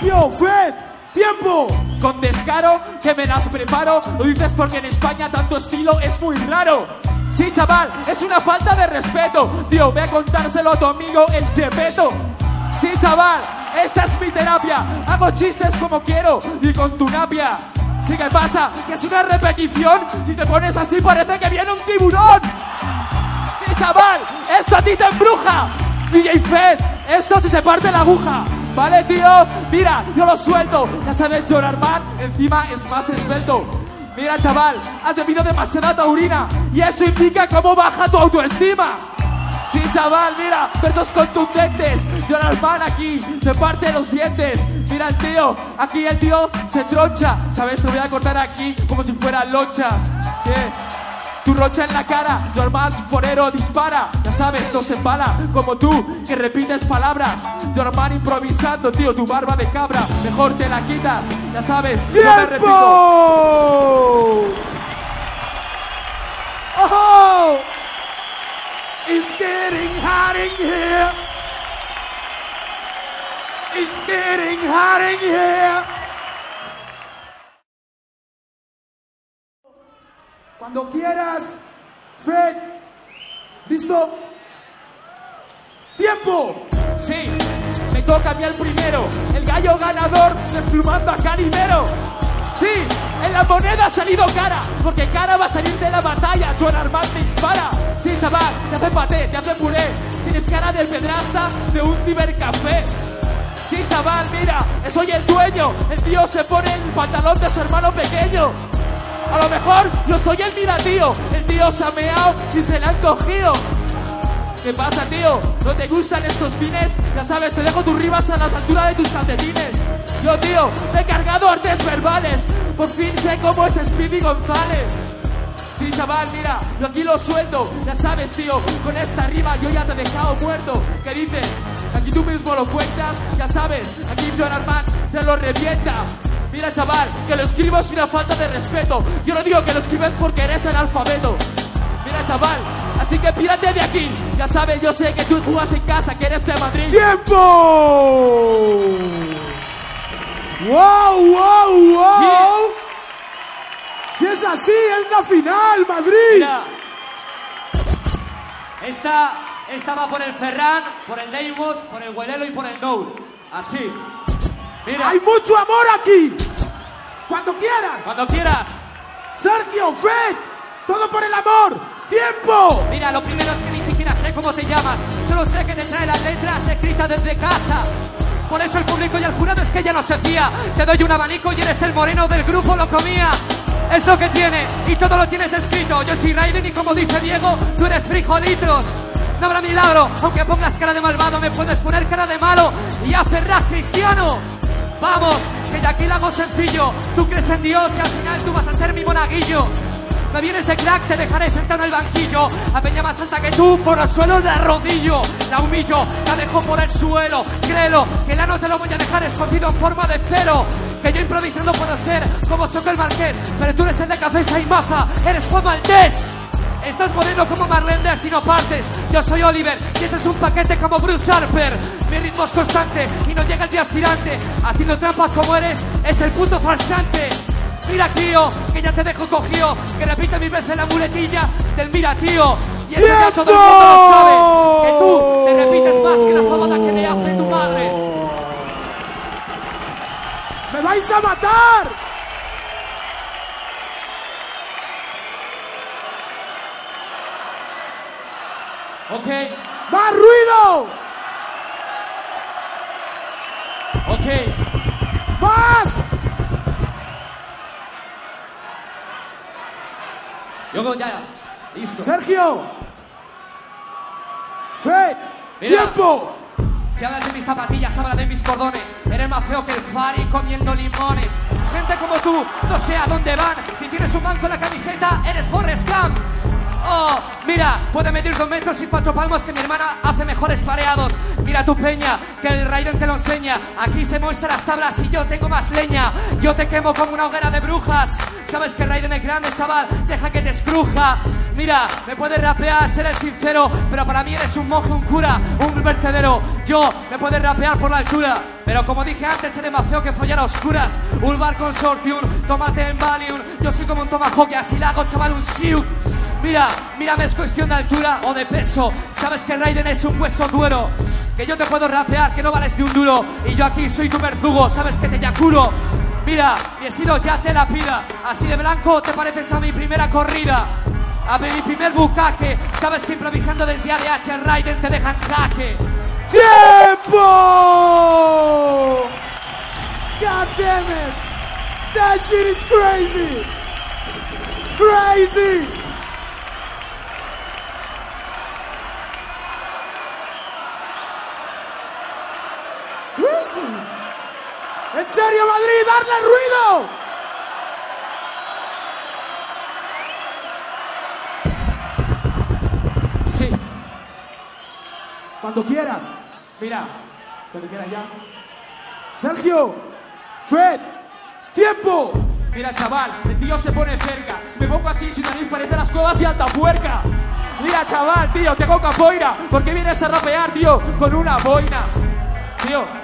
Tío, Fred, tiempo. Con descaro que me las preparo. Lo dices porque en España tanto estilo es muy raro. Sí, chaval, es una falta de respeto. Tío, ve a contárselo a tu amigo el Chepeto. Sí, chaval, esta es mi terapia. Hago chistes como quiero y con tu napia. Sí, ¿qué pasa? Que es una repetición. Si te pones así parece que viene un tiburón. Sí, chaval, esto a ti te embruja. DJ Fed, esto si se parte la aguja. Vale, tío, mira, yo lo suelto. Ya sabes, John Armand encima es más esbelto. Mira, chaval, has bebido demasiada taurina y eso indica cómo baja tu autoestima. Sí, chaval, mira, versos contundentes. John Armand aquí se parte los dientes. Mira el tío, aquí el tío se troncha. ¿Sabes? Te voy a cortar aquí como si fueran lonchas. Tu rocha en la cara, armado forero dispara. Ya sabes, no se embala como tú, que repites palabras. Tu hermano improvisando, tío, tu barba de cabra. Mejor te la quitas, ya sabes, no me repito. ¡Tiempo! ¡Oh! It's getting hot in here. It's getting hot in here. Cuando quieras, Fred. ¿Listo? ¡Tiempo! Sí, me toca a mí el primero. El gallo ganador desplumando a Calimero. Sí, en la moneda ha salido cara, porque cara va a salir de la batalla. Joan Armand te dispara. Sí, chaval, te hace paté, te hace puré. Tienes cara del pedrasta de un cibercafé. Sí, chaval, mira, soy el dueño. El tío se pone el pantalón de su hermano pequeño. A lo mejor yo soy el mira, tío. El tío se ha meado y se le han cogido. ¿Qué pasa, tío? ¿No te gustan estos fines? Ya sabes, te dejo tus ribas a las alturas de tus calcetines. Yo, tío, me he cargado artes verbales. Por fin sé cómo es Speedy González. Sí, chaval, mira, yo aquí lo sueldo. Ya sabes, tío, con esta rima yo ya te he dejado muerto. ¿Qué dices? Aquí tú mismo lo cuentas. Ya sabes, aquí Joan Armand te lo revienta. Mira, chaval, que lo escribo es una falta de respeto. Yo no digo que lo escribes porque eres analfabeto. Mira, chaval, así que pírate de aquí. Ya sabes, yo sé que tú jugas en casa, que eres de Madrid. ¡Tiempo! ¡Wow, wow, wow! Si es así, es la final, Madrid. Mira. Esta, esta va por el Ferran, por el Deimos, por el Huelelo y por el Noul. Así. Mira, Hay mucho amor aquí. Cuando quieras. cuando quieras. Sergio, Fred, todo por el amor. ¡Tiempo! Mira, lo primero es que ni siquiera sé cómo te llamas. Solo sé que te trae las letras escritas desde casa. Por eso el público y el jurado es que ya no se fía. Te doy un abanico y eres el moreno del grupo, lo comía. Es lo que tiene y todo lo tienes escrito. Yo soy Raiden y como dice Diego, tú eres frijolitos. No habrá milagro, aunque pongas cara de malvado, me puedes poner cara de malo y hacerás cristiano. Vamos, que ya aquí lo hago sencillo. Tú crees en Dios y al final tú vas a ser mi monaguillo. Me vienes de crack, te dejaré sentado en el banquillo. A peña más alta que tú, por el suelo la arrodillo. La humillo, la dejo por el suelo. Créelo, que la no te lo voy a dejar escondido en forma de cero. Que yo improvisando puedo ser como Soco el Marqués. Pero tú eres el de Café y Maza, eres Juan Maltés. Estás moreno como Marlender si no partes. Yo soy Oliver y este es un paquete como Bruce Harper. Mi ritmo es constante y no llega el día aspirante. Haciendo trampas como eres es el puto falsante. Mira, tío, que ya te dejo cogido. Que repite mil veces la muletilla del mira, tío. Y eso ya todo el mundo lo sabe. Que tú te repites más que la fabada que me hace tu madre. ¡Me vais a matar! Ok, ¡Más ruido! ok. ¡Más! Yo ya, listo. Sergio. Fred. Mira. ¡Tiempo! Si hablas de mis zapatillas, habla de mis cordones. Eres más feo que el Fari comiendo limones. Gente como tú, no sé a dónde van. Si tienes un banco en la camiseta, eres Forrest Gump. Oh, mira, puede medir dos metros y cuatro palmos que mi hermana hace mejores pareados. Mira tu peña, que el Raiden te lo enseña. Aquí se muestran las tablas y yo tengo más leña. Yo te quemo como una hoguera de brujas. Sabes que Raiden es grande, chaval, deja que te escruja. Mira, me puedes rapear, ser el sincero, pero para mí eres un monje, un cura, un vertedero. Yo me puedes rapear por la altura, pero como dije antes, eres más que follar a oscuras. Ulvar Consortium, tómate en Valium. Yo soy como un tomahawk así la hago, chaval, un siu. Mira, mírame, es cuestión de altura o de peso. Sabes que Raiden es un hueso duro. Que yo te puedo rapear, que no vales ni un duro. Y yo aquí soy tu verdugo, sabes que te eyaculo. Mira, mi estilo ya te la pida. Así de blanco te pareces a mi primera corrida. A mi primer bucaque. Sabes que improvisando desde ADH Raiden te deja en jaque. ¡Tiempo! God damn it! That shit is! Crazy! Crazy! ¡En serio, Madrid! ¡Darle ruido! Sí, Cuando quieras. mira, cuando quieras ya. Sergio, Fred, tiempo. Mira, chaval, el tío se pone cerca. Si me pongo así, su nariz parece las cuevas de Altapuerca. Mira, chaval, tío, tengo capoeira. ¿Por qué vienes a rapear, tío, con una boina?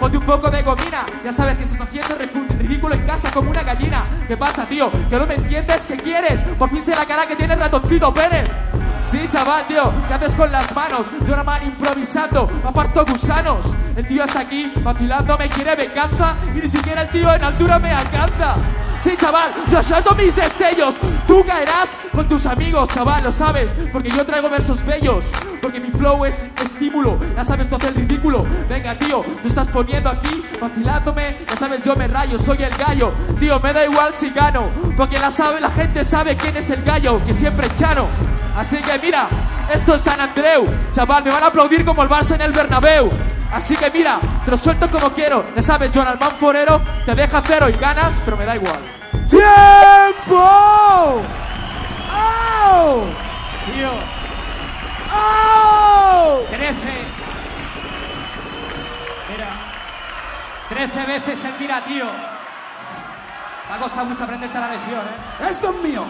Ponte un poco de gomina. Ya sabes que estás haciendo ridículo en casa como una gallina. ¿Qué pasa, tío? ¿Que no me entiendes? ¿Qué quieres? Por fin sé la cara que tiene el ratoncito Pérez. Sí, chaval, tío, ¿qué haces con las manos? Yo nada más improvisando, aparto gusanos. El tío está aquí, vacilando, me quiere venganza y ni siquiera el tío en altura me alcanza. Sí, chaval, yo suelto mis destellos. Tú caerás con tus amigos, chaval, lo sabes. Porque yo traigo versos bellos. Porque mi flow es estímulo. Ya sabes, tú haces el ridículo. Venga, tío, tú estás poniendo aquí, vacilándome. Ya sabes, yo me rayo, soy el gallo. Tío, me da igual si gano. Porque la, sabe, la gente sabe quién es el gallo, que siempre es chano. Así que mira, esto es San Andreu. Chaval, me van a aplaudir como el Barça en el Bernabéu. Así que mira, te lo suelto como quiero. Ya sabes, Joan Alman Forero te deja cero y ganas, pero me da igual. ¡Tiempo! ¡Oh! Tío, ¡Oh! 13. Mira. 13 veces el mira, tío. Me ha costado mucho aprenderte la lección, ¿eh? Esto es mío.